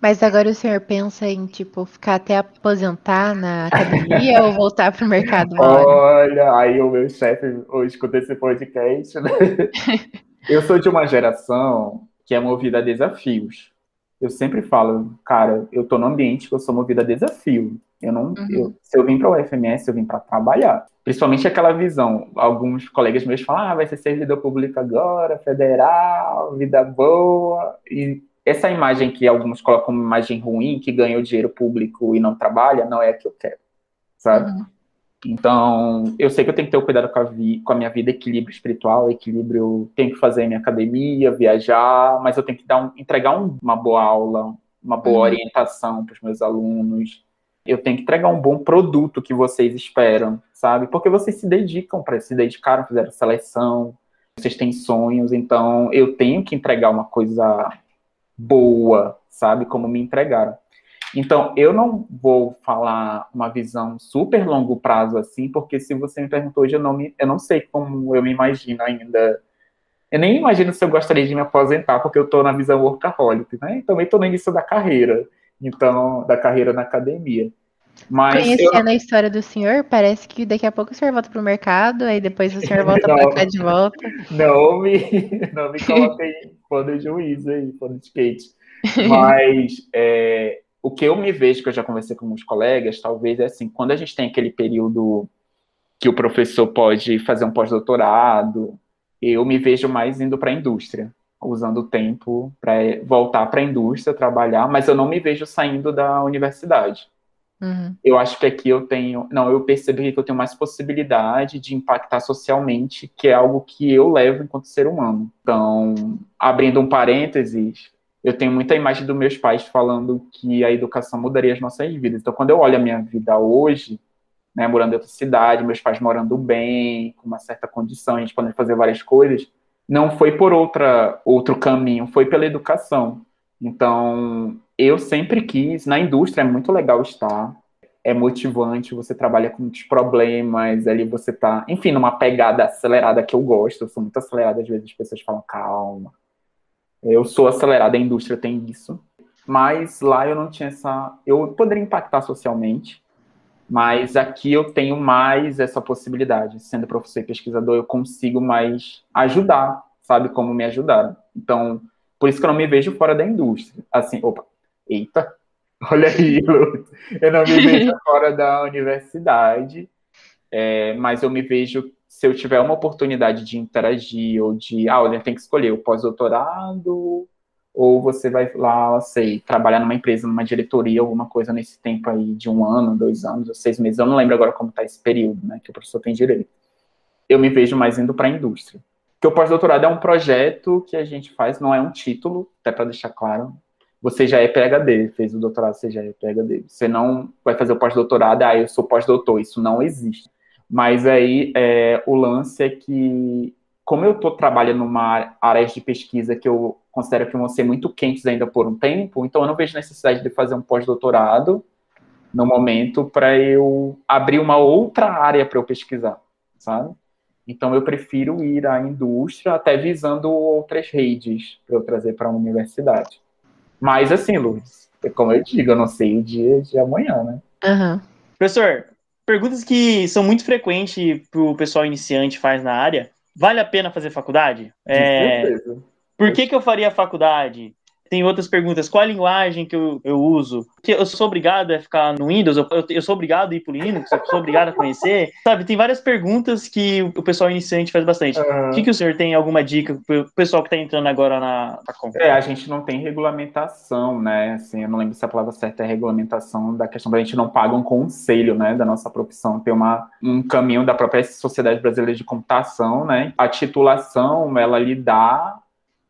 Mas agora o senhor pensa em, tipo, ficar até aposentar na academia ou voltar para o mercado? Olha, aí o meu chefe hoje escuta esse podcast, né? eu sou de uma geração que é movida a desafios. Eu sempre falo, cara, eu tô no ambiente que eu sou movida a desafio. Eu não, uhum. eu, se eu vim para o UFMS, eu vim para trabalhar. Principalmente aquela visão. Alguns colegas meus falam, ah, vai ser servidor público agora, federal, vida boa. E essa imagem que alguns colocam como imagem ruim, que ganha o dinheiro público e não trabalha, não é a que eu quero, sabe? Uhum. Então, eu sei que eu tenho que ter o cuidado com a, vi, com a minha vida, equilíbrio espiritual, equilíbrio, tenho que fazer minha academia, viajar, mas eu tenho que dar um, entregar um, uma boa aula, uma boa uhum. orientação para os meus alunos, eu tenho que entregar um bom produto que vocês esperam, sabe? Porque vocês se dedicam para se dedicaram, fizeram seleção, vocês têm sonhos, então eu tenho que entregar uma coisa boa, sabe? Como me entregaram. Então, eu não vou falar uma visão super longo prazo assim, porque se você me perguntou hoje, eu não, me, eu não sei como eu me imagino ainda. Eu nem imagino se eu gostaria de me aposentar, porque eu estou na visão workaholic, né? E também estou no início da carreira então da carreira na academia. Mas Conhecendo eu... a história do senhor, parece que daqui a pouco o senhor volta para o mercado, aí depois o senhor volta para cá de volta. Não me, não me coloquem em de juízo aí, pano de skate. Mas é, o que eu me vejo, que eu já conversei com uns colegas, talvez é assim, quando a gente tem aquele período que o professor pode fazer um pós-doutorado, eu me vejo mais indo para a indústria usando o tempo para voltar para a indústria, trabalhar, mas eu não me vejo saindo da universidade. Uhum. Eu acho que aqui eu tenho. Não, eu percebi que eu tenho mais possibilidade de impactar socialmente, que é algo que eu levo enquanto ser humano. Então, abrindo um parênteses, eu tenho muita imagem dos meus pais falando que a educação mudaria as nossas vidas. Então, quando eu olho a minha vida hoje, né, morando em outra cidade, meus pais morando bem, com uma certa condição, a gente podendo fazer várias coisas, não foi por outra outro caminho, foi pela educação. Então, eu sempre quis, na indústria é muito legal estar, é motivante, você trabalha com muitos problemas, ali você tá, enfim, numa pegada acelerada que eu gosto, eu sou muito acelerada, às vezes as pessoas falam, calma. Eu sou acelerada, a indústria tem isso. Mas lá eu não tinha essa. Eu poderia impactar socialmente, mas aqui eu tenho mais essa possibilidade. Sendo professor e pesquisador, eu consigo mais ajudar, sabe? Como me ajudaram. Então, por isso que eu não me vejo fora da indústria. Assim, opa, eita, olha aí, Lu. Eu não me vejo fora da universidade, é, mas eu me vejo, se eu tiver uma oportunidade de interagir, ou de, ah, olha, tem que escolher o pós-doutorado, ou você vai lá, sei, trabalhar numa empresa, numa diretoria, alguma coisa nesse tempo aí de um ano, dois anos, seis meses. Eu não lembro agora como está esse período, né, que o professor tem direito. Eu me vejo mais indo para a indústria. Porque o pós-doutorado é um projeto que a gente faz, não é um título, até para deixar claro. Você já é PhD, fez o doutorado, você já é PhD. Você não vai fazer o pós-doutorado, ah, eu sou pós-doutor, isso não existe. Mas aí é, o lance é que, como eu estou trabalhando numa área de pesquisa que eu considero que vão ser muito quentes ainda por um tempo, então eu não vejo necessidade de fazer um pós-doutorado no momento para eu abrir uma outra área para eu pesquisar, sabe? Então eu prefiro ir à indústria até visando outras redes para eu trazer para a universidade. Mas assim, Lourdes, como eu digo, eu não sei o dia de amanhã, né? Uhum. Professor, perguntas que são muito frequentes para o pessoal iniciante faz na área. Vale a pena fazer faculdade? De é... certeza. Por que, que eu faria faculdade? Tem outras perguntas. Qual a linguagem que eu, eu uso? Porque eu sou obrigado a ficar no Windows? Eu, eu, eu sou obrigado a ir pro Linux? Eu sou obrigado a conhecer? Sabe, tem várias perguntas que o pessoal iniciante faz bastante. Uhum. O que, que o senhor tem alguma dica pro pessoal que está entrando agora na, na É, a gente não tem regulamentação, né? Assim, eu não lembro se a palavra certa é regulamentação da questão, a gente não paga um conselho, né, da nossa profissão. Tem uma, um caminho da própria Sociedade Brasileira de Computação, né? A titulação, ela lhe dá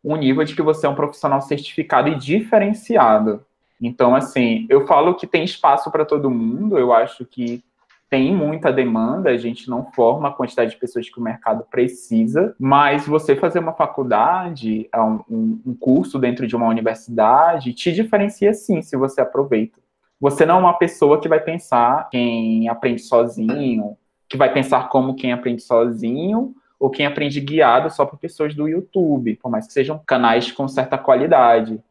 um nível de que você é um profissional certificado e diferenciado. Então, assim, eu falo que tem espaço para todo mundo, eu acho que tem muita demanda, a gente não forma a quantidade de pessoas que o mercado precisa, mas você fazer uma faculdade, é um, um, curso dentro de uma universidade, te diferencia sim, se você aproveita. Você não é uma pessoa que vai pensar quem aprende sozinho, que vai pensar como quem aprende sozinho, ou quem aprende guiado só por pessoas do YouTube, por mais que sejam canais com certa qualidade.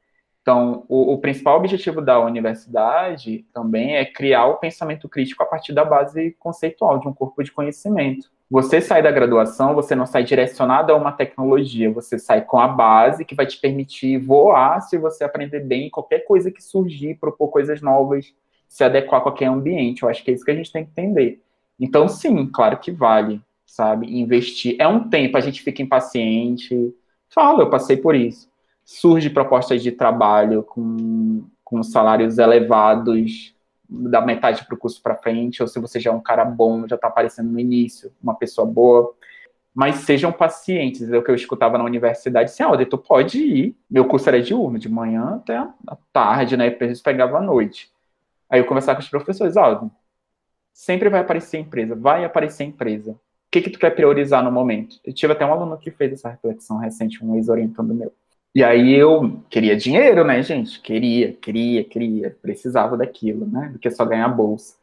Então, o, o, principal objetivo da universidade também é criar o pensamento crítico a partir da base conceitual de um corpo de conhecimento. Você sai da graduação, você não sai direcionado a uma tecnologia, você sai com a base que vai te permitir voar se você aprender bem qualquer coisa que surgir, propor coisas novas, se adequar a qualquer ambiente. Eu acho que é isso que a gente tem que entender. Então, sim, claro que vale sabe? Investir. É um tempo, a gente fica impaciente. Fala, eu passei por isso. Surge propostas de trabalho com, com salários elevados da metade para o curso para frente, ou se você já é um cara bom, já está aparecendo no início, uma pessoa boa. Mas sejam pacientes. É o que eu escutava na universidade. Assim, ah, tu pode ir. Meu curso era diurno, de manhã até a tarde, né? Vezes pegava à noite. Aí eu conversava com os professores, ó, sempre vai aparecer empresa, vai aparecer empresa que, que tu quer priorizar no momento? Eu tive até um aluno que fez essa reflexão recente, um ex-orientando meu. E aí eu queria dinheiro, né, gente? Queria, queria, queria, precisava daquilo, né? Do que só ganhar bolsa.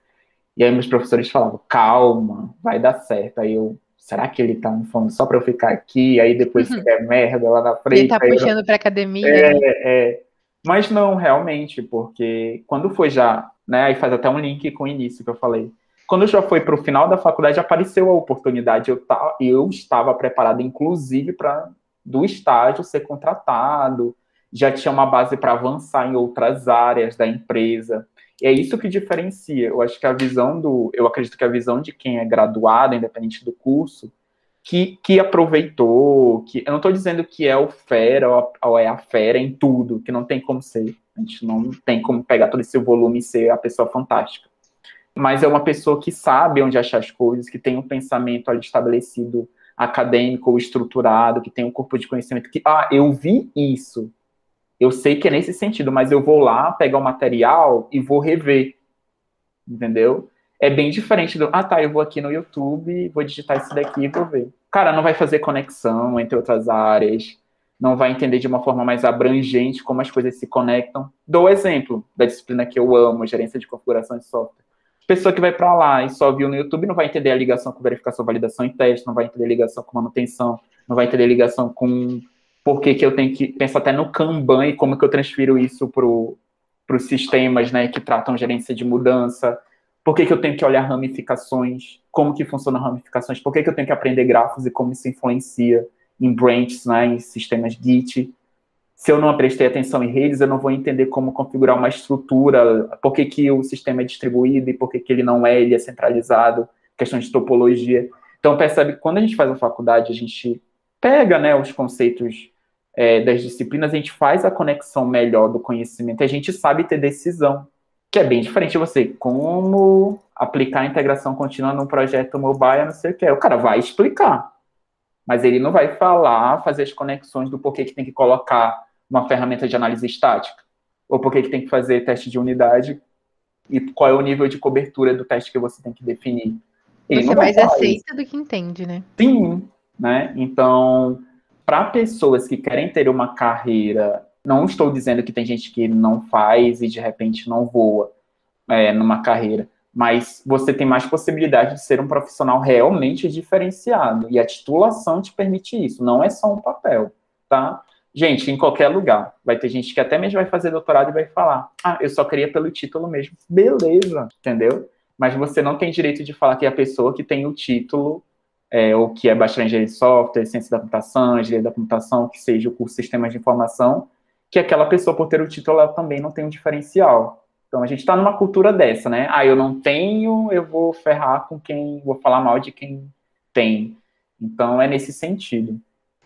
E aí meus professores falavam, calma, vai dar certo. Aí eu, será que ele tá me falando só para eu ficar aqui? Aí depois uhum. se der merda lá na frente. Ele tá puxando eu... pra academia. É, é. Mas não, realmente, porque quando foi já, né? Aí faz até um link com o início que eu falei quando já foi para o final da faculdade, apareceu a oportunidade. Eu, tá, eu estava preparado, inclusive, para do estágio ser contratado, já tinha uma base para avançar em outras áreas da empresa. E é isso que diferencia. Eu acho que a visão do. Eu acredito que a visão de quem é graduado, independente do curso, que, que aproveitou, que eu não estou dizendo que é o fera ou, ou é a fera em tudo, que não tem como ser. A gente não tem como pegar todo esse volume e ser a pessoa fantástica. Mas é uma pessoa que sabe onde achar as coisas, que tem um pensamento ali estabelecido acadêmico ou estruturado, que tem um corpo de conhecimento que, ah, eu vi isso. Eu sei que é nesse sentido, mas eu vou lá pegar o material e vou rever. Entendeu? É bem diferente do, ah, tá, eu vou aqui no YouTube, vou digitar isso daqui e vou ver. Cara, não vai fazer conexão entre outras áreas, não vai entender de uma forma mais abrangente como as coisas se conectam. Dou exemplo da disciplina que eu amo, gerência de configuração de software pessoa que vai para lá e só viu no YouTube não vai entender a ligação com verificação, validação e teste, não vai entender a ligação com manutenção, não vai entender a ligação com por que, que eu tenho que pensar até no Kanban e como que eu transfiro isso para os sistemas né, que tratam gerência de mudança, por que, que eu tenho que olhar ramificações, como que funcionam ramificações, por que, que eu tenho que aprender grafos e como isso influencia em branches, né, em sistemas Git se eu não prestei atenção em redes, eu não vou entender como configurar uma estrutura, por que, que o sistema é distribuído e por que, que ele não é, ele é centralizado, questão de topologia. Então, percebe que quando a gente faz a faculdade, a gente pega né, os conceitos é, das disciplinas, a gente faz a conexão melhor do conhecimento, a gente sabe ter decisão, que é bem diferente de você, como aplicar a integração contínua num projeto mobile, não sei o que. O cara vai explicar, mas ele não vai falar, fazer as conexões do porquê que tem que colocar uma ferramenta de análise estática, ou porquê que tem que fazer teste de unidade e qual é o nível de cobertura do teste que você tem que definir. Ele você mais aceita isso. do que entende, né? Sim, né? Então, para pessoas que querem ter uma carreira, não estou dizendo que tem gente que não faz e de repente não voa é, numa carreira, mas você tem mais possibilidade de ser um profissional realmente diferenciado. E a titulação te permite isso, não é só um papel, tá? Gente, em qualquer lugar. Vai ter gente que até mesmo vai fazer doutorado e vai falar: ah, eu só queria pelo título mesmo. Beleza, entendeu? Mas você não tem direito de falar que é a pessoa que tem o título, é, ou que é bacharel em engenharia de software, ciência da computação, engenharia da computação, que seja o curso de sistemas de informação, que aquela pessoa, por ter o título, ela também não tem um diferencial. Então a gente está numa cultura dessa, né? Ah, eu não tenho, eu vou ferrar com quem, vou falar mal de quem tem. Então é nesse sentido.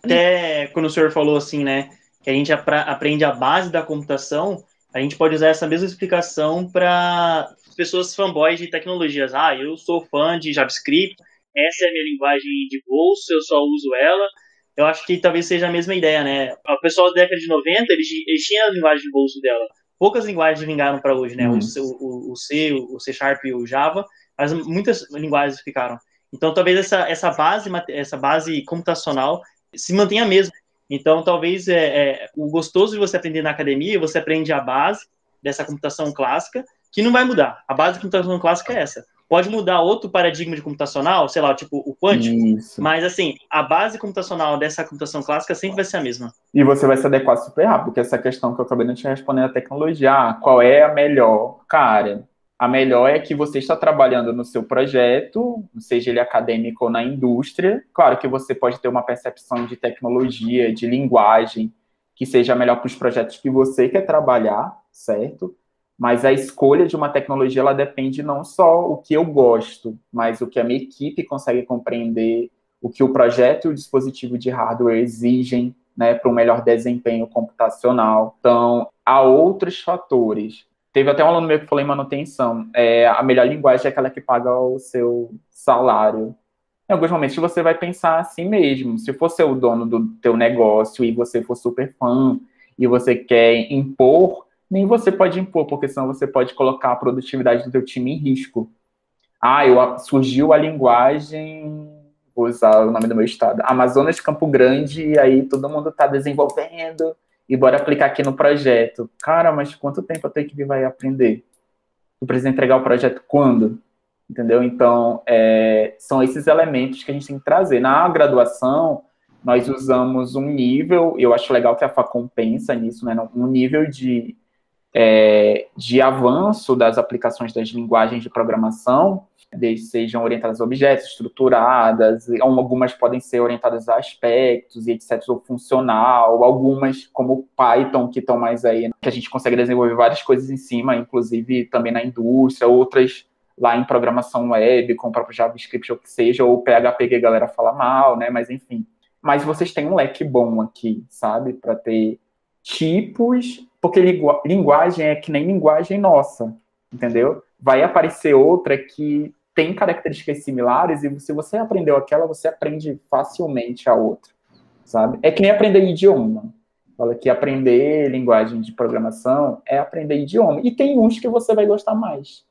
Até quando o senhor falou assim, né, que a gente aprende a base da computação, a gente pode usar essa mesma explicação para pessoas fanboys de tecnologias. Ah, eu sou fã de JavaScript, essa é a minha linguagem de bolso, eu só uso ela. Eu acho que talvez seja a mesma ideia, né? O pessoal da década de 90, eles, eles tinham a linguagem de bolso dela poucas linguagens vingaram para hoje, né? Uhum. O, o, o, C, o C Sharp e o Java, mas muitas linguagens ficaram. Então, talvez essa, essa base essa base computacional se mantenha mesmo. Então, talvez é, é, o gostoso de você aprender na academia, você aprende a base dessa computação clássica, que não vai mudar. A base da computação clássica é essa. Pode mudar outro paradigma de computacional, sei lá, tipo o quântico, Isso. mas assim, a base computacional dessa computação clássica sempre vai ser a mesma. E você vai se adequar super rápido, porque essa questão que eu acabei de te responder a tecnologia, ah, qual é a melhor? Cara, a melhor é que você está trabalhando no seu projeto, seja ele acadêmico ou na indústria. Claro que você pode ter uma percepção de tecnologia, de linguagem, que seja melhor para os projetos que você quer trabalhar, certo? mas a escolha de uma tecnologia ela depende não só o que eu gosto, mas o que a minha equipe consegue compreender, o que o projeto e o dispositivo de hardware exigem né, para um melhor desempenho computacional. Então, há outros fatores. Teve até um aluno meu que falou em manutenção. É, a melhor linguagem é aquela que paga o seu salário. Em alguns momentos você vai pensar assim mesmo. Se for ser o dono do teu negócio e você for super fã e você quer impor nem você pode impor, porque senão você pode colocar a produtividade do teu time em risco. Ah, eu, surgiu a linguagem, vou usar o nome do meu estado, Amazonas Campo Grande, e aí todo mundo está desenvolvendo, e bora aplicar aqui no projeto. Cara, mas quanto tempo a tua equipe vai aprender? Tu precisa entregar o projeto quando? Entendeu? Então, é, são esses elementos que a gente tem que trazer. Na graduação, nós usamos um nível, eu acho legal que a Facom pensa nisso, né? Um nível de é, de avanço das aplicações das linguagens de programação, desde sejam orientadas a objetos, estruturadas, algumas podem ser orientadas a aspectos e etc, ou funcional, algumas como Python, que estão mais aí, que a gente consegue desenvolver várias coisas em cima, inclusive também na indústria, outras lá em programação web, com o próprio JavaScript ou que seja, ou PHP que a galera fala mal, né? Mas enfim. Mas vocês têm um leque bom aqui, sabe? Para ter tipos, porque linguagem é que nem linguagem nossa, entendeu? Vai aparecer outra que tem características similares e se você aprendeu aquela, você aprende facilmente a outra, sabe? É que nem aprender idioma. Fala que aprender linguagem de programação é aprender idioma. E tem uns que você vai gostar mais.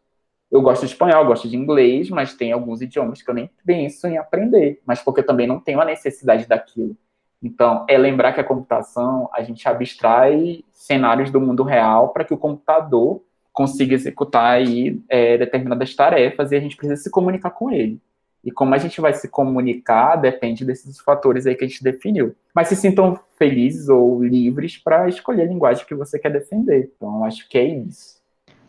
Eu gosto de espanhol, gosto de inglês, mas tem alguns idiomas que eu nem penso em aprender, mas porque eu também não tenho a necessidade daquilo. Então, é lembrar que a computação, a gente abstrai cenários do mundo real para que o computador consiga executar aí é, determinadas tarefas e a gente precisa se comunicar com ele. E como a gente vai se comunicar depende desses fatores aí que a gente definiu. Mas se sintam felizes ou livres para escolher a linguagem que você quer defender. Então, acho que é isso.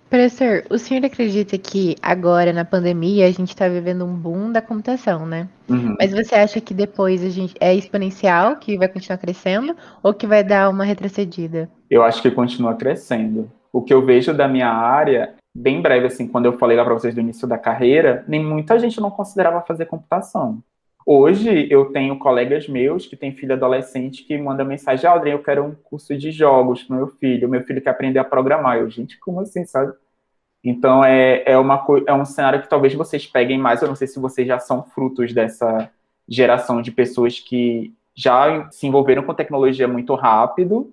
Professor, o senhor acredita que agora, na pandemia, a gente está vivendo um boom da computação, né? Uhum. Mas você acha que depois a gente é exponencial, que vai continuar crescendo, ou que vai dar uma retrocedida? Eu acho que continua crescendo. O que eu vejo da minha área, bem breve, assim, quando eu falei lá para vocês do início da carreira, nem muita gente não considerava fazer computação. Hoje eu tenho colegas meus que têm filho adolescente que manda mensagem, Aldrin, eu quero um curso de jogos pro meu filho, meu filho quer aprender a programar. Eu, gente, como assim, sabe? Então é, é, uma, é um cenário que talvez vocês peguem mais, eu não sei se vocês já são frutos dessa geração de pessoas que já se envolveram com tecnologia muito rápido,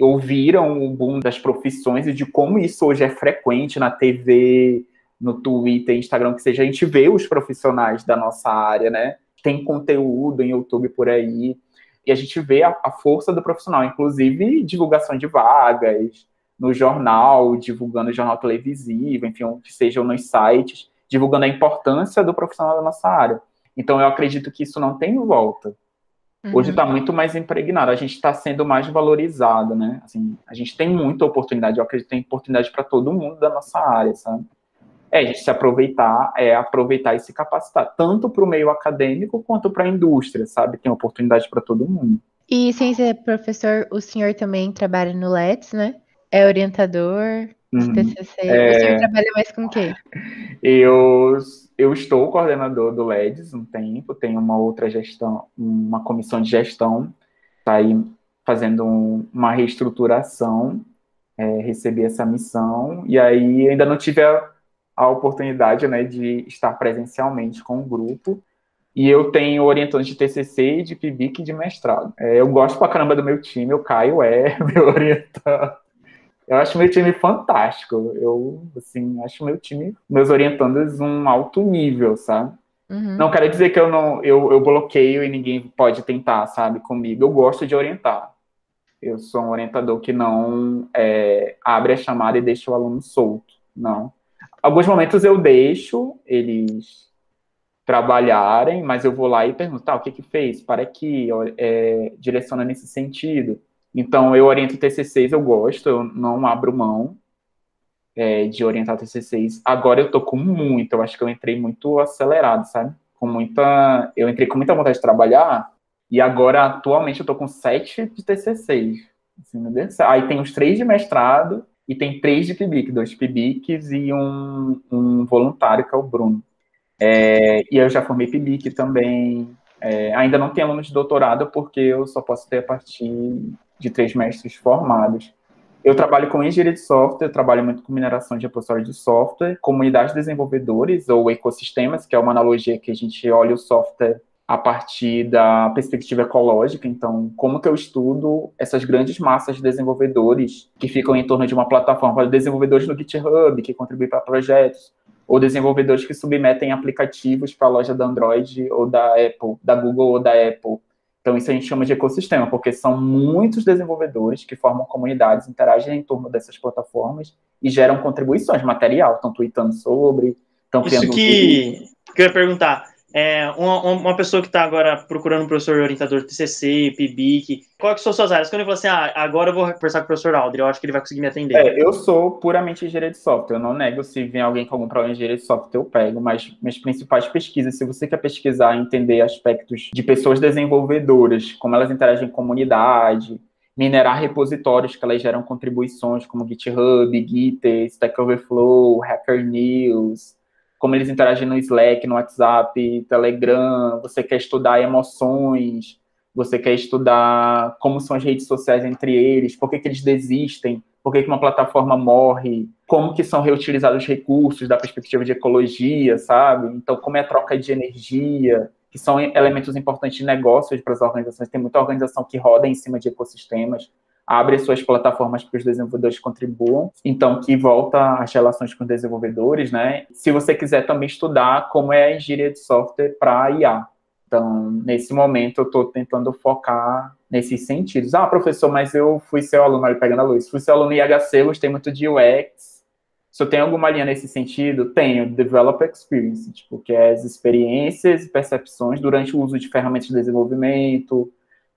ouviram o boom das profissões e de como isso hoje é frequente na TV, no Twitter, Instagram, que seja, a gente vê os profissionais da nossa área, né? tem conteúdo em YouTube por aí, e a gente vê a, a força do profissional, inclusive divulgação de vagas, no jornal, divulgando jornal televisivo, enfim, que sejam nos sites, divulgando a importância do profissional da nossa área. Então, eu acredito que isso não tem volta. Hoje está uhum. muito mais impregnado, a gente está sendo mais valorizado, né? Assim, a gente tem muita oportunidade, eu acredito que tem oportunidade para todo mundo da nossa área, sabe? é a gente se aproveitar, é aproveitar e se capacitar, tanto para o meio acadêmico quanto para a indústria, sabe? Tem oportunidade para todo mundo. E sem ser professor, o senhor também trabalha no LETS, né? É orientador de uhum. TCC. É... O senhor trabalha mais com o quê? Eu, eu estou coordenador do LEDS um tempo, tenho uma outra gestão, uma comissão de gestão, tá aí fazendo um, uma reestruturação, é, recebi essa missão, e aí ainda não tive a a oportunidade né, de estar presencialmente com o grupo. E eu tenho orientante de TCC, de PIBIC e de mestrado. É, eu gosto pra caramba do meu time, o Caio é meu orientando. Eu acho meu time fantástico. Eu, assim, acho meu time, meus orientandos, um alto nível, sabe? Uhum. Não quero dizer que eu não eu, eu bloqueio e ninguém pode tentar, sabe, comigo. Eu gosto de orientar. Eu sou um orientador que não é, abre a chamada e deixa o aluno solto. Não alguns momentos eu deixo eles trabalharem, mas eu vou lá e pergunto, tá, o que que fez? Para que é, direciona nesse sentido. Então, eu oriento TCCs, eu gosto, eu não abro mão é, de orientar TCCs. Agora eu tô com muito, eu acho que eu entrei muito acelerado, sabe? Com muita, eu entrei com muita vontade de trabalhar, e agora, atualmente, eu tô com sete de TCCs. Assim, Aí tem os três de mestrado, e tem três de PIBIC, dois PIBICs e um, um voluntário, que é o Bruno. É, e eu já formei PIBIC também. É, ainda não tenho alunos de doutorado, porque eu só posso ter a partir de três mestres formados. Eu trabalho com engenharia de software, trabalho muito com mineração de repositórios de software, comunidade de desenvolvedores ou ecossistemas, que é uma analogia que a gente olha o software a partir da perspectiva ecológica. Então, como que eu estudo essas grandes massas de desenvolvedores que ficam em torno de uma plataforma, desenvolvedores no GitHub que contribuem para projetos, ou desenvolvedores que submetem aplicativos para a loja da Android ou da Apple, da Google ou da Apple. Então, isso a gente chama de ecossistema, porque são muitos desenvolvedores que formam comunidades, interagem em torno dessas plataformas e geram contribuições, material, estão tweetando sobre, estão criando... Isso que, que eu ia perguntar é, uma, uma, pessoa que está agora procurando um professor orientador de TCC, PIBIC, que são suas áreas? Quando ele fala assim, ah, agora eu vou conversar com o professor Aldri, eu acho que ele vai conseguir me atender. É, eu sou puramente engenheiro de software, eu não nego se vem alguém com algum problema de engenharia de software, eu pego, mas minhas principais pesquisas, se você quer pesquisar e entender aspectos de pessoas desenvolvedoras, como elas interagem em comunidade, minerar repositórios que elas geram contribuições, como GitHub, Git, Stack Overflow, Hacker News, como eles interagem no Slack, no WhatsApp, Telegram, você quer estudar emoções, você quer estudar como são as redes sociais entre eles, por que, que eles desistem, por que, que uma plataforma morre, como que são reutilizados os recursos da perspectiva de ecologia, sabe? Então, como é a troca de energia, que são elementos importantes de negócios para as organizações. Tem muita organização que roda em cima de ecossistemas, abre suas plataformas para os desenvolvedores contribuam, então que volta às relações com os desenvolvedores, né? Se você quiser também estudar como é a engenharia de software para IA. Então, nesse momento, eu estou tentando focar nesses sentidos. Ah, professor, mas eu fui seu aluno, ali pegando a luz, fui seu aluno em IHC, gostei muito de UX. Se eu tenho alguma linha nesse sentido, tenho Developer Experience, tipo, que é as experiências e percepções durante o uso de ferramentas de desenvolvimento,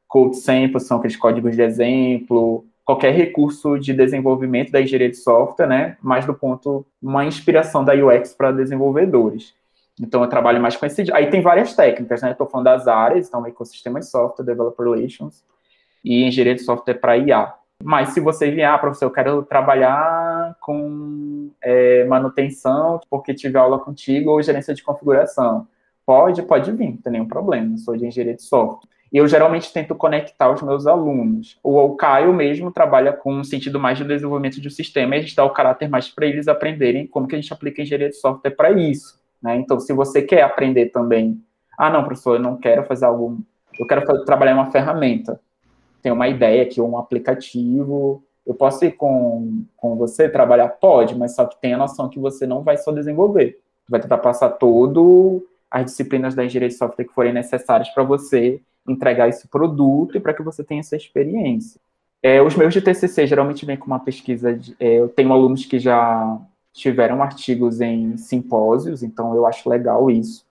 code samples, são aqueles códigos de exemplo, qualquer recurso de desenvolvimento da engenharia de software, né, mais do ponto, uma inspiração da UX para desenvolvedores. Então, eu trabalho mais com esse. Aí tem várias técnicas, né? Estou falando das áreas, então, ecossistema de software, developer relations e engenharia de software para IA. Mas se você vier, ah, professor, eu quero trabalhar com é, manutenção, porque tive aula contigo, ou gerência de configuração. Pode, pode vir, não tem nenhum problema, sou de engenharia de software. E eu geralmente tento conectar os meus alunos. O, o Caio mesmo trabalha com um sentido mais de desenvolvimento de um sistema, e a gente dá o caráter mais para eles aprenderem como que a gente aplica engenharia de software para isso. Né? Então, se você quer aprender também, ah, não, professor, eu não quero fazer algo, eu quero fazer, trabalhar uma ferramenta, tem uma ideia aqui, um aplicativo, eu posso ir com, com você trabalhar? Pode, mas só que tem a noção que você não vai só desenvolver, vai tentar passar todo as disciplinas da engenharia de software que forem necessárias para você entregar esse produto e para que você tenha essa experiência. É, os meus de TCC geralmente vêm com uma pesquisa, de, é, eu tenho alunos que já tiveram artigos em simpósios, então eu acho legal isso.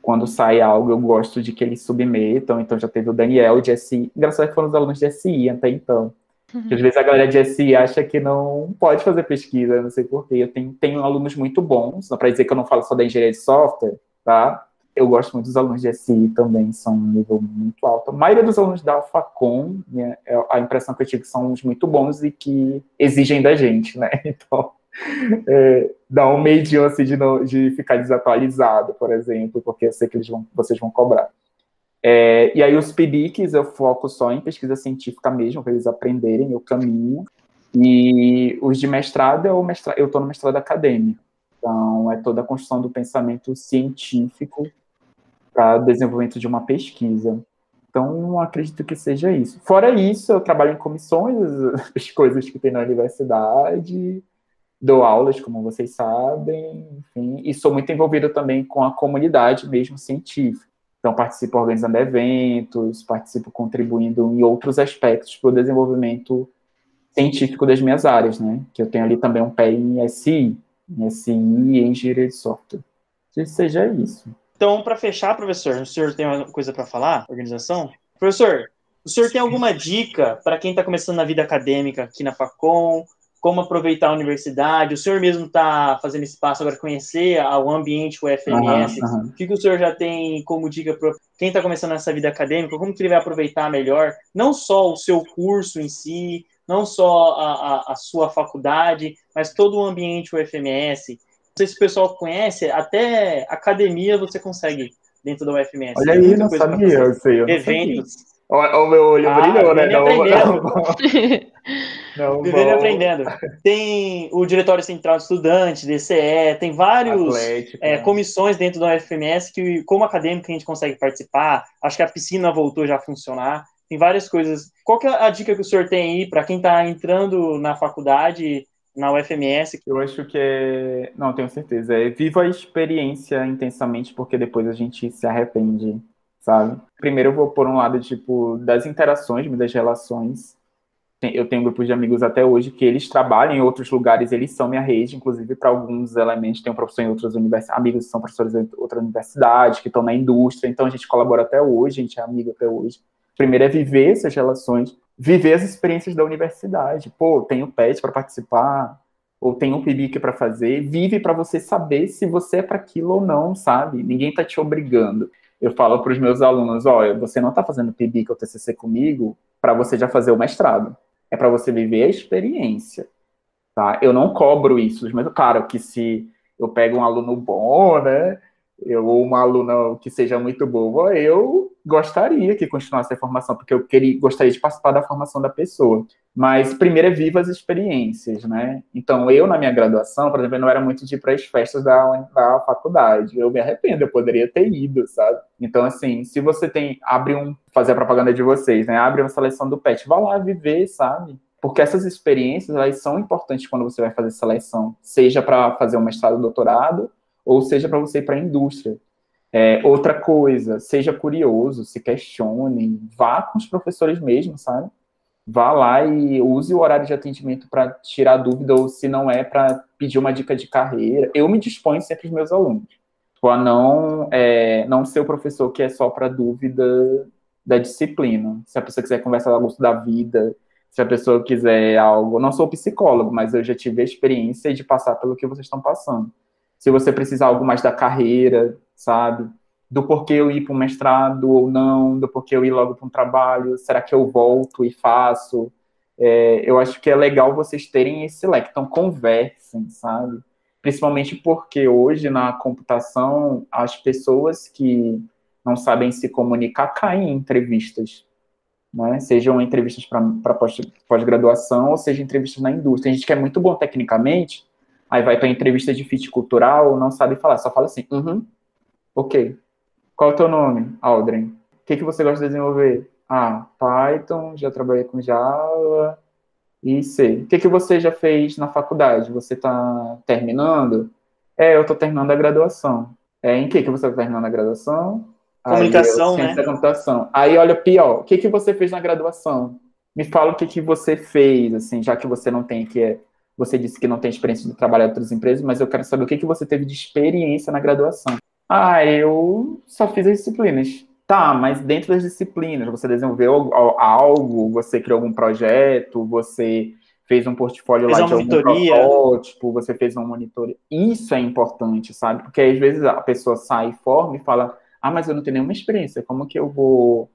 Quando sai algo, eu gosto de que eles submetam. Então já teve o Daniel de SI. Engraçado que foram os alunos de SI até então. Uhum. Às vezes a galera de SI acha que não pode fazer pesquisa, não sei porquê. Eu tenho, tenho alunos muito bons, não para dizer que eu não falo só da engenharia de software, tá? Eu gosto muito dos alunos de SI também, são um nível muito alto. A maioria dos alunos da Alfacom, né, é a impressão que eu tive são uns muito bons e que exigem da gente, né? Então, é, dá um medinho assim de, não, de ficar desatualizado, por exemplo, porque eu sei que eles vão, vocês vão cobrar. É, e aí os PIBICs eu foco só em pesquisa científica mesmo, para eles aprenderem o caminho. E os de mestrado, eu estou no mestrado acadêmico. Então, é toda a construção do pensamento científico para desenvolvimento de uma pesquisa. Então, acredito que seja isso. Fora isso, eu trabalho em comissões, as coisas que tem na universidade, dou aulas, como vocês sabem, enfim, e sou muito envolvido também com a comunidade mesmo científica. Então, participo organizando eventos, participo contribuindo em outros aspectos para o desenvolvimento científico das minhas áreas, né? Que eu tenho ali também um pé em SI, em SI e engenharia de software. Que seja isso. Então, para fechar, professor, o senhor tem uma coisa para falar? Organização? Professor, o senhor tem alguma dica para quem está começando na vida acadêmica aqui na Facom, como aproveitar a universidade. O senhor mesmo está fazendo espaço agora conhecer o ambiente UFMS. Uhum, uhum. O que, que o senhor já tem como dica para quem está começando essa vida acadêmica? Como que ele vai aproveitar melhor, não só o seu curso em si, não só a, a, a sua faculdade, mas todo o ambiente UFMS. Não sei se o pessoal conhece, até academia você consegue dentro da UFMS. Olha aí, não sabia, eu sei, eu Eventos. O, o meu olho ah, brilhou, né? Não, não, não. Não, Vivendo e aprendendo. Tem o Diretório Central de Estudantes, DCE, tem vários é, comissões dentro da UFMS que, como acadêmico, a gente consegue participar. Acho que a piscina voltou já a funcionar. Tem várias coisas. Qual que é a dica que o senhor tem aí para quem está entrando na faculdade, na UFMS? Eu acho que é. Não, tenho certeza. É viva a experiência intensamente, porque depois a gente se arrepende, sabe? Primeiro eu vou por um lado, tipo, das interações, das relações eu tenho grupos de amigos até hoje que eles trabalham em outros lugares, eles são minha rede, inclusive para alguns elementos, tenho professor em outras universidades, amigos que são professores em outra universidade, que estão na indústria, então a gente colabora até hoje, a gente é amigo até hoje. Primeiro é viver essas relações, viver as experiências da universidade. Pô, tenho PET para participar, ou tem um PIBIC para fazer, vive para você saber se você é para aquilo ou não, sabe? Ninguém está te obrigando. Eu falo para os meus alunos, olha, você não está fazendo PIBIC ou TCC comigo para você já fazer o mestrado é para você viver a experiência, tá? Eu não cobro isso, mas claro que se eu pego um aluno bom, né? Eu, ou uma aluna que seja muito boa, eu gostaria que continuasse a formação, porque eu queria, gostaria de participar da formação da pessoa. Mas primeiro é viva as experiências, né? Então, eu, na minha graduação, por exemplo, não era muito de ir para as festas da, da faculdade. Eu me arrependo, eu poderia ter ido, sabe? Então, assim, se você tem, abre um, fazer a propaganda de vocês, né? Abre uma seleção do PET, vá lá viver, sabe? Porque essas experiências, elas são importantes quando você vai fazer seleção, seja para fazer um mestrado, doutorado, ou seja para você ir para a indústria. É, outra coisa, seja curioso, se questione, vá com os professores mesmo, sabe? Vá lá e use o horário de atendimento para tirar dúvida, ou se não é, para pedir uma dica de carreira. Eu me disponho sempre os meus alunos tipo, a não, é, não ser o professor que é só para dúvida da disciplina. Se a pessoa quiser conversar a gosto da vida, se a pessoa quiser algo. Não sou psicólogo, mas eu já tive a experiência de passar pelo que vocês estão passando. Se você precisar algo mais da carreira, sabe? Do porquê eu ir para um mestrado ou não, do porquê eu ir logo para um trabalho, será que eu volto e faço? É, eu acho que é legal vocês terem esse leque, então conversem, sabe? Principalmente porque hoje na computação as pessoas que não sabem se comunicar caem em entrevistas né? sejam entrevistas para pós-graduação ou seja entrevistas na indústria. A gente que é muito bom tecnicamente, aí vai para entrevista de fit cultural, não sabe falar, só fala assim, uhum, ok. Qual é o teu nome? Aldrin. O que, que você gosta de desenvolver? Ah, Python, já trabalhei com Java e C. O que, que você já fez na faculdade? Você está terminando? É, eu estou terminando a graduação. É, em que, que você está terminando a graduação? Comunicação, Aí, né? Da computação. Aí, olha, pior, o que, que você fez na graduação? Me fala o que, que você fez, assim, já que você não tem, que é, você disse que não tem experiência de trabalhar em outras empresas, mas eu quero saber o que, que você teve de experiência na graduação. Ah, eu só fiz as disciplinas. Tá, mas dentro das disciplinas, você desenvolveu algo, você criou algum projeto, você fez um portfólio fez lá de algum protótipo, você fez um monitor. Isso é importante, sabe? Porque às vezes a pessoa sai e forma e fala, ah, mas eu não tenho nenhuma experiência, como que eu vou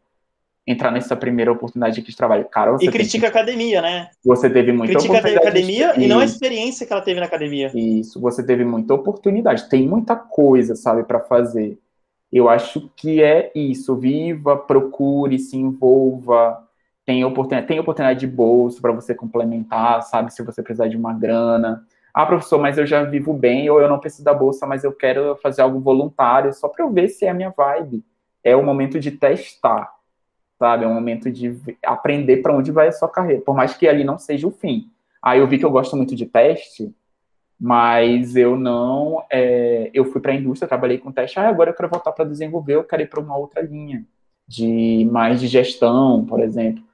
entrar nessa primeira oportunidade aqui de trabalho? Cara, e critica a academia, né? Você teve muita critica oportunidade. Critica a academia de... e não a experiência que ela teve na academia. Isso, você teve muita oportunidade, tem muita coisa, sabe, para fazer. Eu acho que é isso, viva, procure, se envolva, tem oportunidade, tem oportunidade de bolsa para você complementar, sabe, se você precisar de uma grana ah, professor, mas eu já vivo bem, ou eu não preciso da bolsa, mas eu quero fazer algo voluntário, só para eu ver se é a minha vibe. É o momento de testar, sabe? É o momento de aprender para onde vai a sua carreira, por mais que ali não seja o fim. Aí eu vi que eu gosto muito de teste, mas eu não. É, eu fui para a indústria, trabalhei com teste, ah, agora eu quero voltar para desenvolver, eu quero ir para uma outra linha, de mais de gestão, por exemplo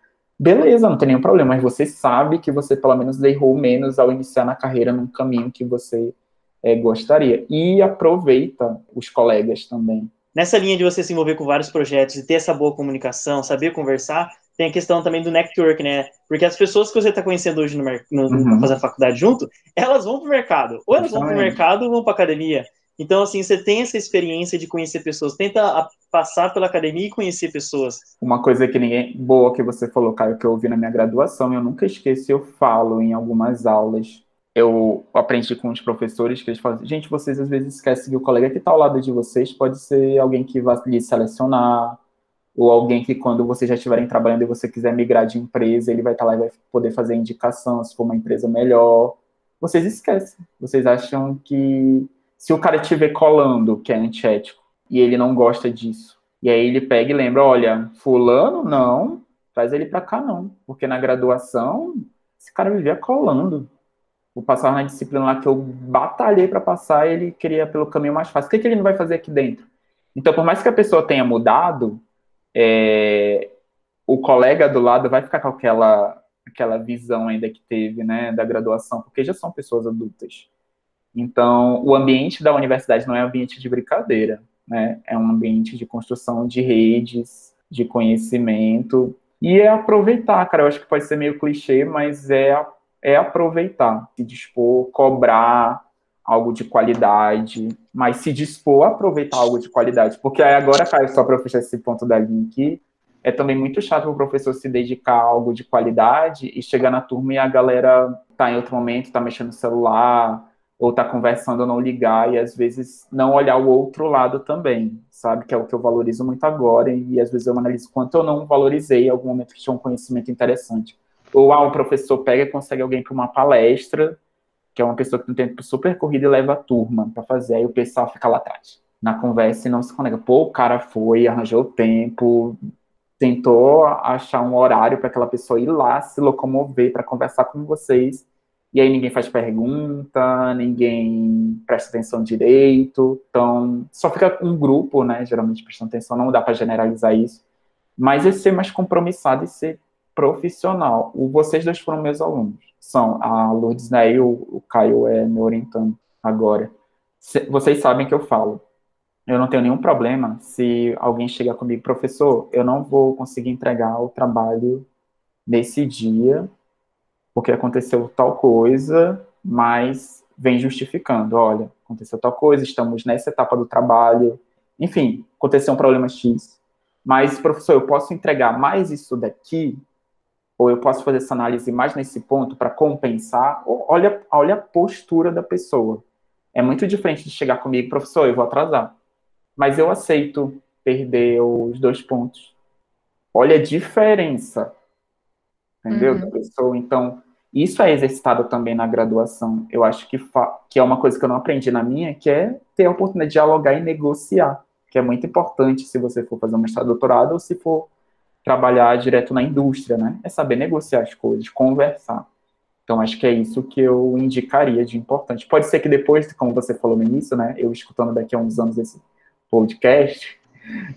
beleza, não tem nenhum problema, mas você sabe que você pelo menos errou menos ao iniciar na carreira num caminho que você é, gostaria. E aproveita os colegas também. Nessa linha de você se envolver com vários projetos e ter essa boa comunicação, saber conversar, tem a questão também do network, né? Porque as pessoas que você está conhecendo hoje no, no, uhum. fazer a faculdade junto, elas vão para o mercado. Ou elas vão para o mercado ou vão para academia. Então, assim, você tem essa experiência de conhecer pessoas, tenta passar pela academia e conhecer pessoas. Uma coisa que ninguém boa que você falou, Caio, que eu ouvi na minha graduação, eu nunca esqueço, eu falo em algumas aulas. Eu aprendi com os professores que eles falam, gente, vocês às vezes esquecem que o colega que está ao lado de vocês pode ser alguém que vai lhe selecionar, ou alguém que quando vocês já estiverem trabalhando e você quiser migrar de empresa, ele vai estar tá lá e vai poder fazer indicação se for uma empresa melhor. Vocês esquecem. Vocês acham que se o cara estiver colando, que é antiético, e ele não gosta disso, e aí ele pega e lembra, olha, fulano, não, traz ele para cá não, porque na graduação, esse cara vivia colando. Vou passar na disciplina lá que eu batalhei para passar, ele queria pelo caminho mais fácil. O que, que ele não vai fazer aqui dentro? Então, por mais que a pessoa tenha mudado, é, o colega do lado vai ficar com aquela, aquela visão ainda que teve, né, da graduação, porque já são pessoas adultas. Então, o ambiente da universidade não é um ambiente de brincadeira, né? É um ambiente de construção de redes, de conhecimento. E é aproveitar, cara. Eu acho que pode ser meio clichê, mas é, é aproveitar, se dispor, cobrar algo de qualidade, mas se dispor a aproveitar algo de qualidade. Porque aí agora, Caio, só para fechar esse ponto da linha aqui, é também muito chato o professor se dedicar a algo de qualidade e chegar na turma e a galera tá em outro momento, tá mexendo no celular, ou tá conversando, não ligar e às vezes não olhar o outro lado também, sabe? Que é o que eu valorizo muito agora e, às vezes eu analiso quanto eu não valorizei em algum momento que tinha um conhecimento interessante. Ou ah, um professor pega e consegue alguém para uma palestra, que é uma pessoa que tem tempo super corrido e leva a turma para fazer, aí o pessoal fica lá atrás na conversa e não se conecta. Pô, o cara foi, arranjou tempo, tentou achar um horário para aquela pessoa ir lá se locomover para conversar com vocês e aí ninguém faz pergunta, ninguém presta atenção direito, então só fica um grupo, né, geralmente prestando atenção, não dá para generalizar isso, mas é ser mais compromissado e ser profissional. O, vocês dois foram meus alunos, são a Lourdes né, e o, o Caio é me orientando agora. Se, vocês sabem que eu falo, eu não tenho nenhum problema se alguém chegar comigo, professor, eu não vou conseguir entregar o trabalho nesse dia, porque aconteceu tal coisa, mas vem justificando, olha, aconteceu tal coisa, estamos nessa etapa do trabalho, enfim, aconteceu um problema X, mas, professor, eu posso entregar mais isso daqui, ou eu posso fazer essa análise mais nesse ponto para compensar, ou olha, olha a postura da pessoa. É muito diferente de chegar comigo, professor, eu vou atrasar, mas eu aceito perder os dois pontos. Olha a diferença entendeu? Uhum. Da pessoa. Então, isso é exercitado também na graduação. Eu acho que, que é uma coisa que eu não aprendi na minha, que é ter a oportunidade de dialogar e negociar, que é muito importante se você for fazer um mestrado, doutorado, ou se for trabalhar direto na indústria, né? É saber negociar as coisas, conversar. Então, acho que é isso que eu indicaria de importante. Pode ser que depois, como você falou no início, né, eu escutando daqui a uns anos esse podcast,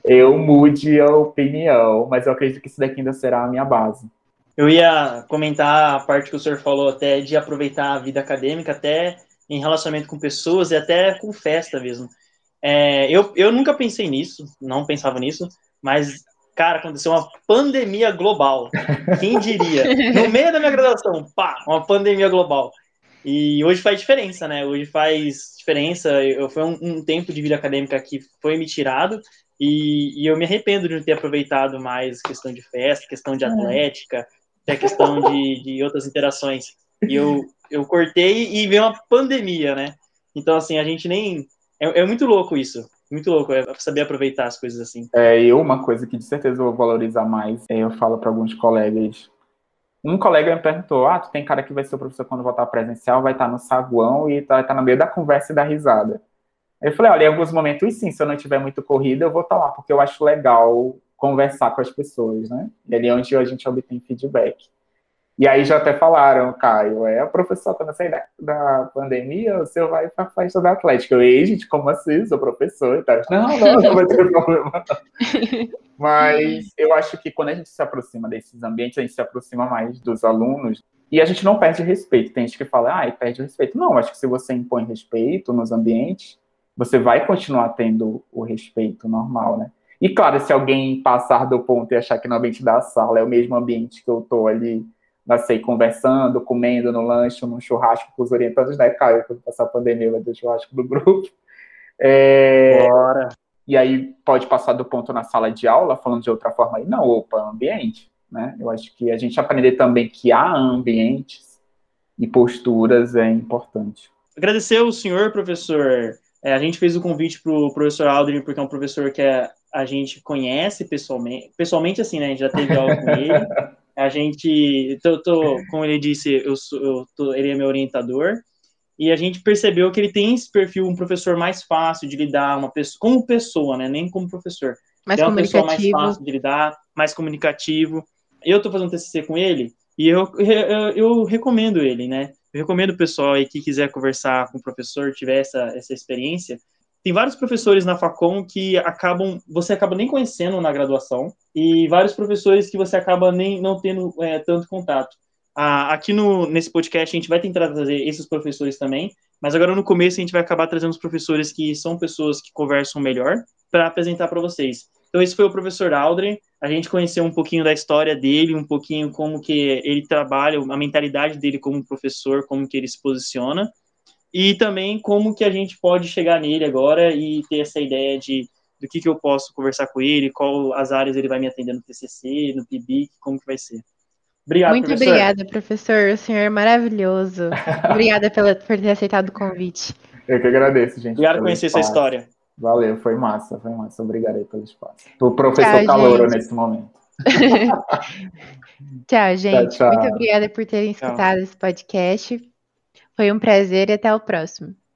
eu mude a opinião, mas eu acredito que isso daqui ainda será a minha base. Eu ia comentar a parte que o senhor falou até de aproveitar a vida acadêmica, até em relacionamento com pessoas e até com festa mesmo. É, eu, eu nunca pensei nisso, não pensava nisso, mas, cara, aconteceu uma pandemia global. Quem diria? No meio da minha graduação, pá, uma pandemia global. E hoje faz diferença, né? Hoje faz diferença. Eu, foi um, um tempo de vida acadêmica que foi me tirado e, e, eu me arrependo de não ter aproveitado mais questão de festa, questão de é. atlética, tem a questão de, de outras interações. E eu, eu cortei e veio uma pandemia, né? Então, assim, a gente nem. É, é muito louco isso. Muito louco, é saber aproveitar as coisas assim. É, e uma coisa que de certeza eu vou valorizar mais, é, eu falo para alguns colegas. Um colega me perguntou: Ah, tu tem cara que vai ser o professor quando voltar presencial, vai estar no saguão e tá, tá no meio da conversa e da risada. Eu falei: Olha, em alguns momentos, sim, se eu não tiver muito corrida, eu vou estar lá, porque eu acho legal conversar com as pessoas, né? E ali é onde a gente obtém feedback. E aí já até falaram, Caio, é a professora quando sair da, da pandemia, o senhor vai para a festa da Atlética. Eu, ei, gente, como assim? Sou professor e tal. Não, não, não vai ter problema. Mas eu acho que quando a gente se aproxima desses ambientes, a gente se aproxima mais dos alunos e a gente não perde respeito. Tem gente que fala, ah, perde respeito. Não, acho que se você impõe respeito nos ambientes, você vai continuar tendo o respeito normal, né? E claro, se alguém passar do ponto e achar que no ambiente da sala é o mesmo ambiente que eu tô ali, não sei, conversando, comendo no lanche, num churrasco com os orientantes, né, Caio, quando passar a pandemia, vai ter churrasco do grupo. É... Bora. E aí pode passar do ponto na sala de aula, falando de outra forma aí, não, opa, ambiente, né? Eu acho que a gente aprender também que há ambientes e posturas é importante. Agradecer ao senhor, professor. É, a gente fez o convite para o professor Aldrin, porque é um professor que é a gente conhece pessoalmente, pessoalmente assim, né? A gente já teve aula com ele. A gente, tô, tô, como ele disse, eu, sou, eu tô, ele é meu orientador. E a gente percebeu que ele tem esse perfil, um professor mais fácil de lidar, uma pessoa, como pessoa, né? Nem como professor. Mais é uma pessoa mais fácil de lidar, mais comunicativo. Eu tô fazendo TCC com ele e eu, eu, eu recomendo ele, né? Eu recomendo o pessoal aí que quiser conversar com o professor, tiver essa, essa experiência, tem vários professores na Facom que acabam, você acaba nem conhecendo na graduação, e vários professores que você acaba nem não tendo é, tanto contato. Ah, aqui no, nesse podcast a gente vai tentar trazer esses professores também, mas agora no começo a gente vai acabar trazendo os professores que são pessoas que conversam melhor para apresentar para vocês. Então esse foi o professor Aldrin, a gente conheceu um pouquinho da história dele, um pouquinho como que ele trabalha, a mentalidade dele como professor, como que ele se posiciona e também como que a gente pode chegar nele agora e ter essa ideia de do que, que eu posso conversar com ele, qual as áreas ele vai me atender no TCC, no PIBIC, como que vai ser. Obrigado, Muito professor. obrigada, professor. O senhor é maravilhoso. obrigada pela, por ter aceitado o convite. Eu que agradeço, gente. Obrigado por conhecer essa história. Valeu, foi massa, foi massa. Obrigado aí pelo espaço. O professor Tchau, Calouro nesse momento. tchau, gente. Tchau, tchau. Muito obrigada por terem escutado esse podcast. Foi um prazer e até o próximo.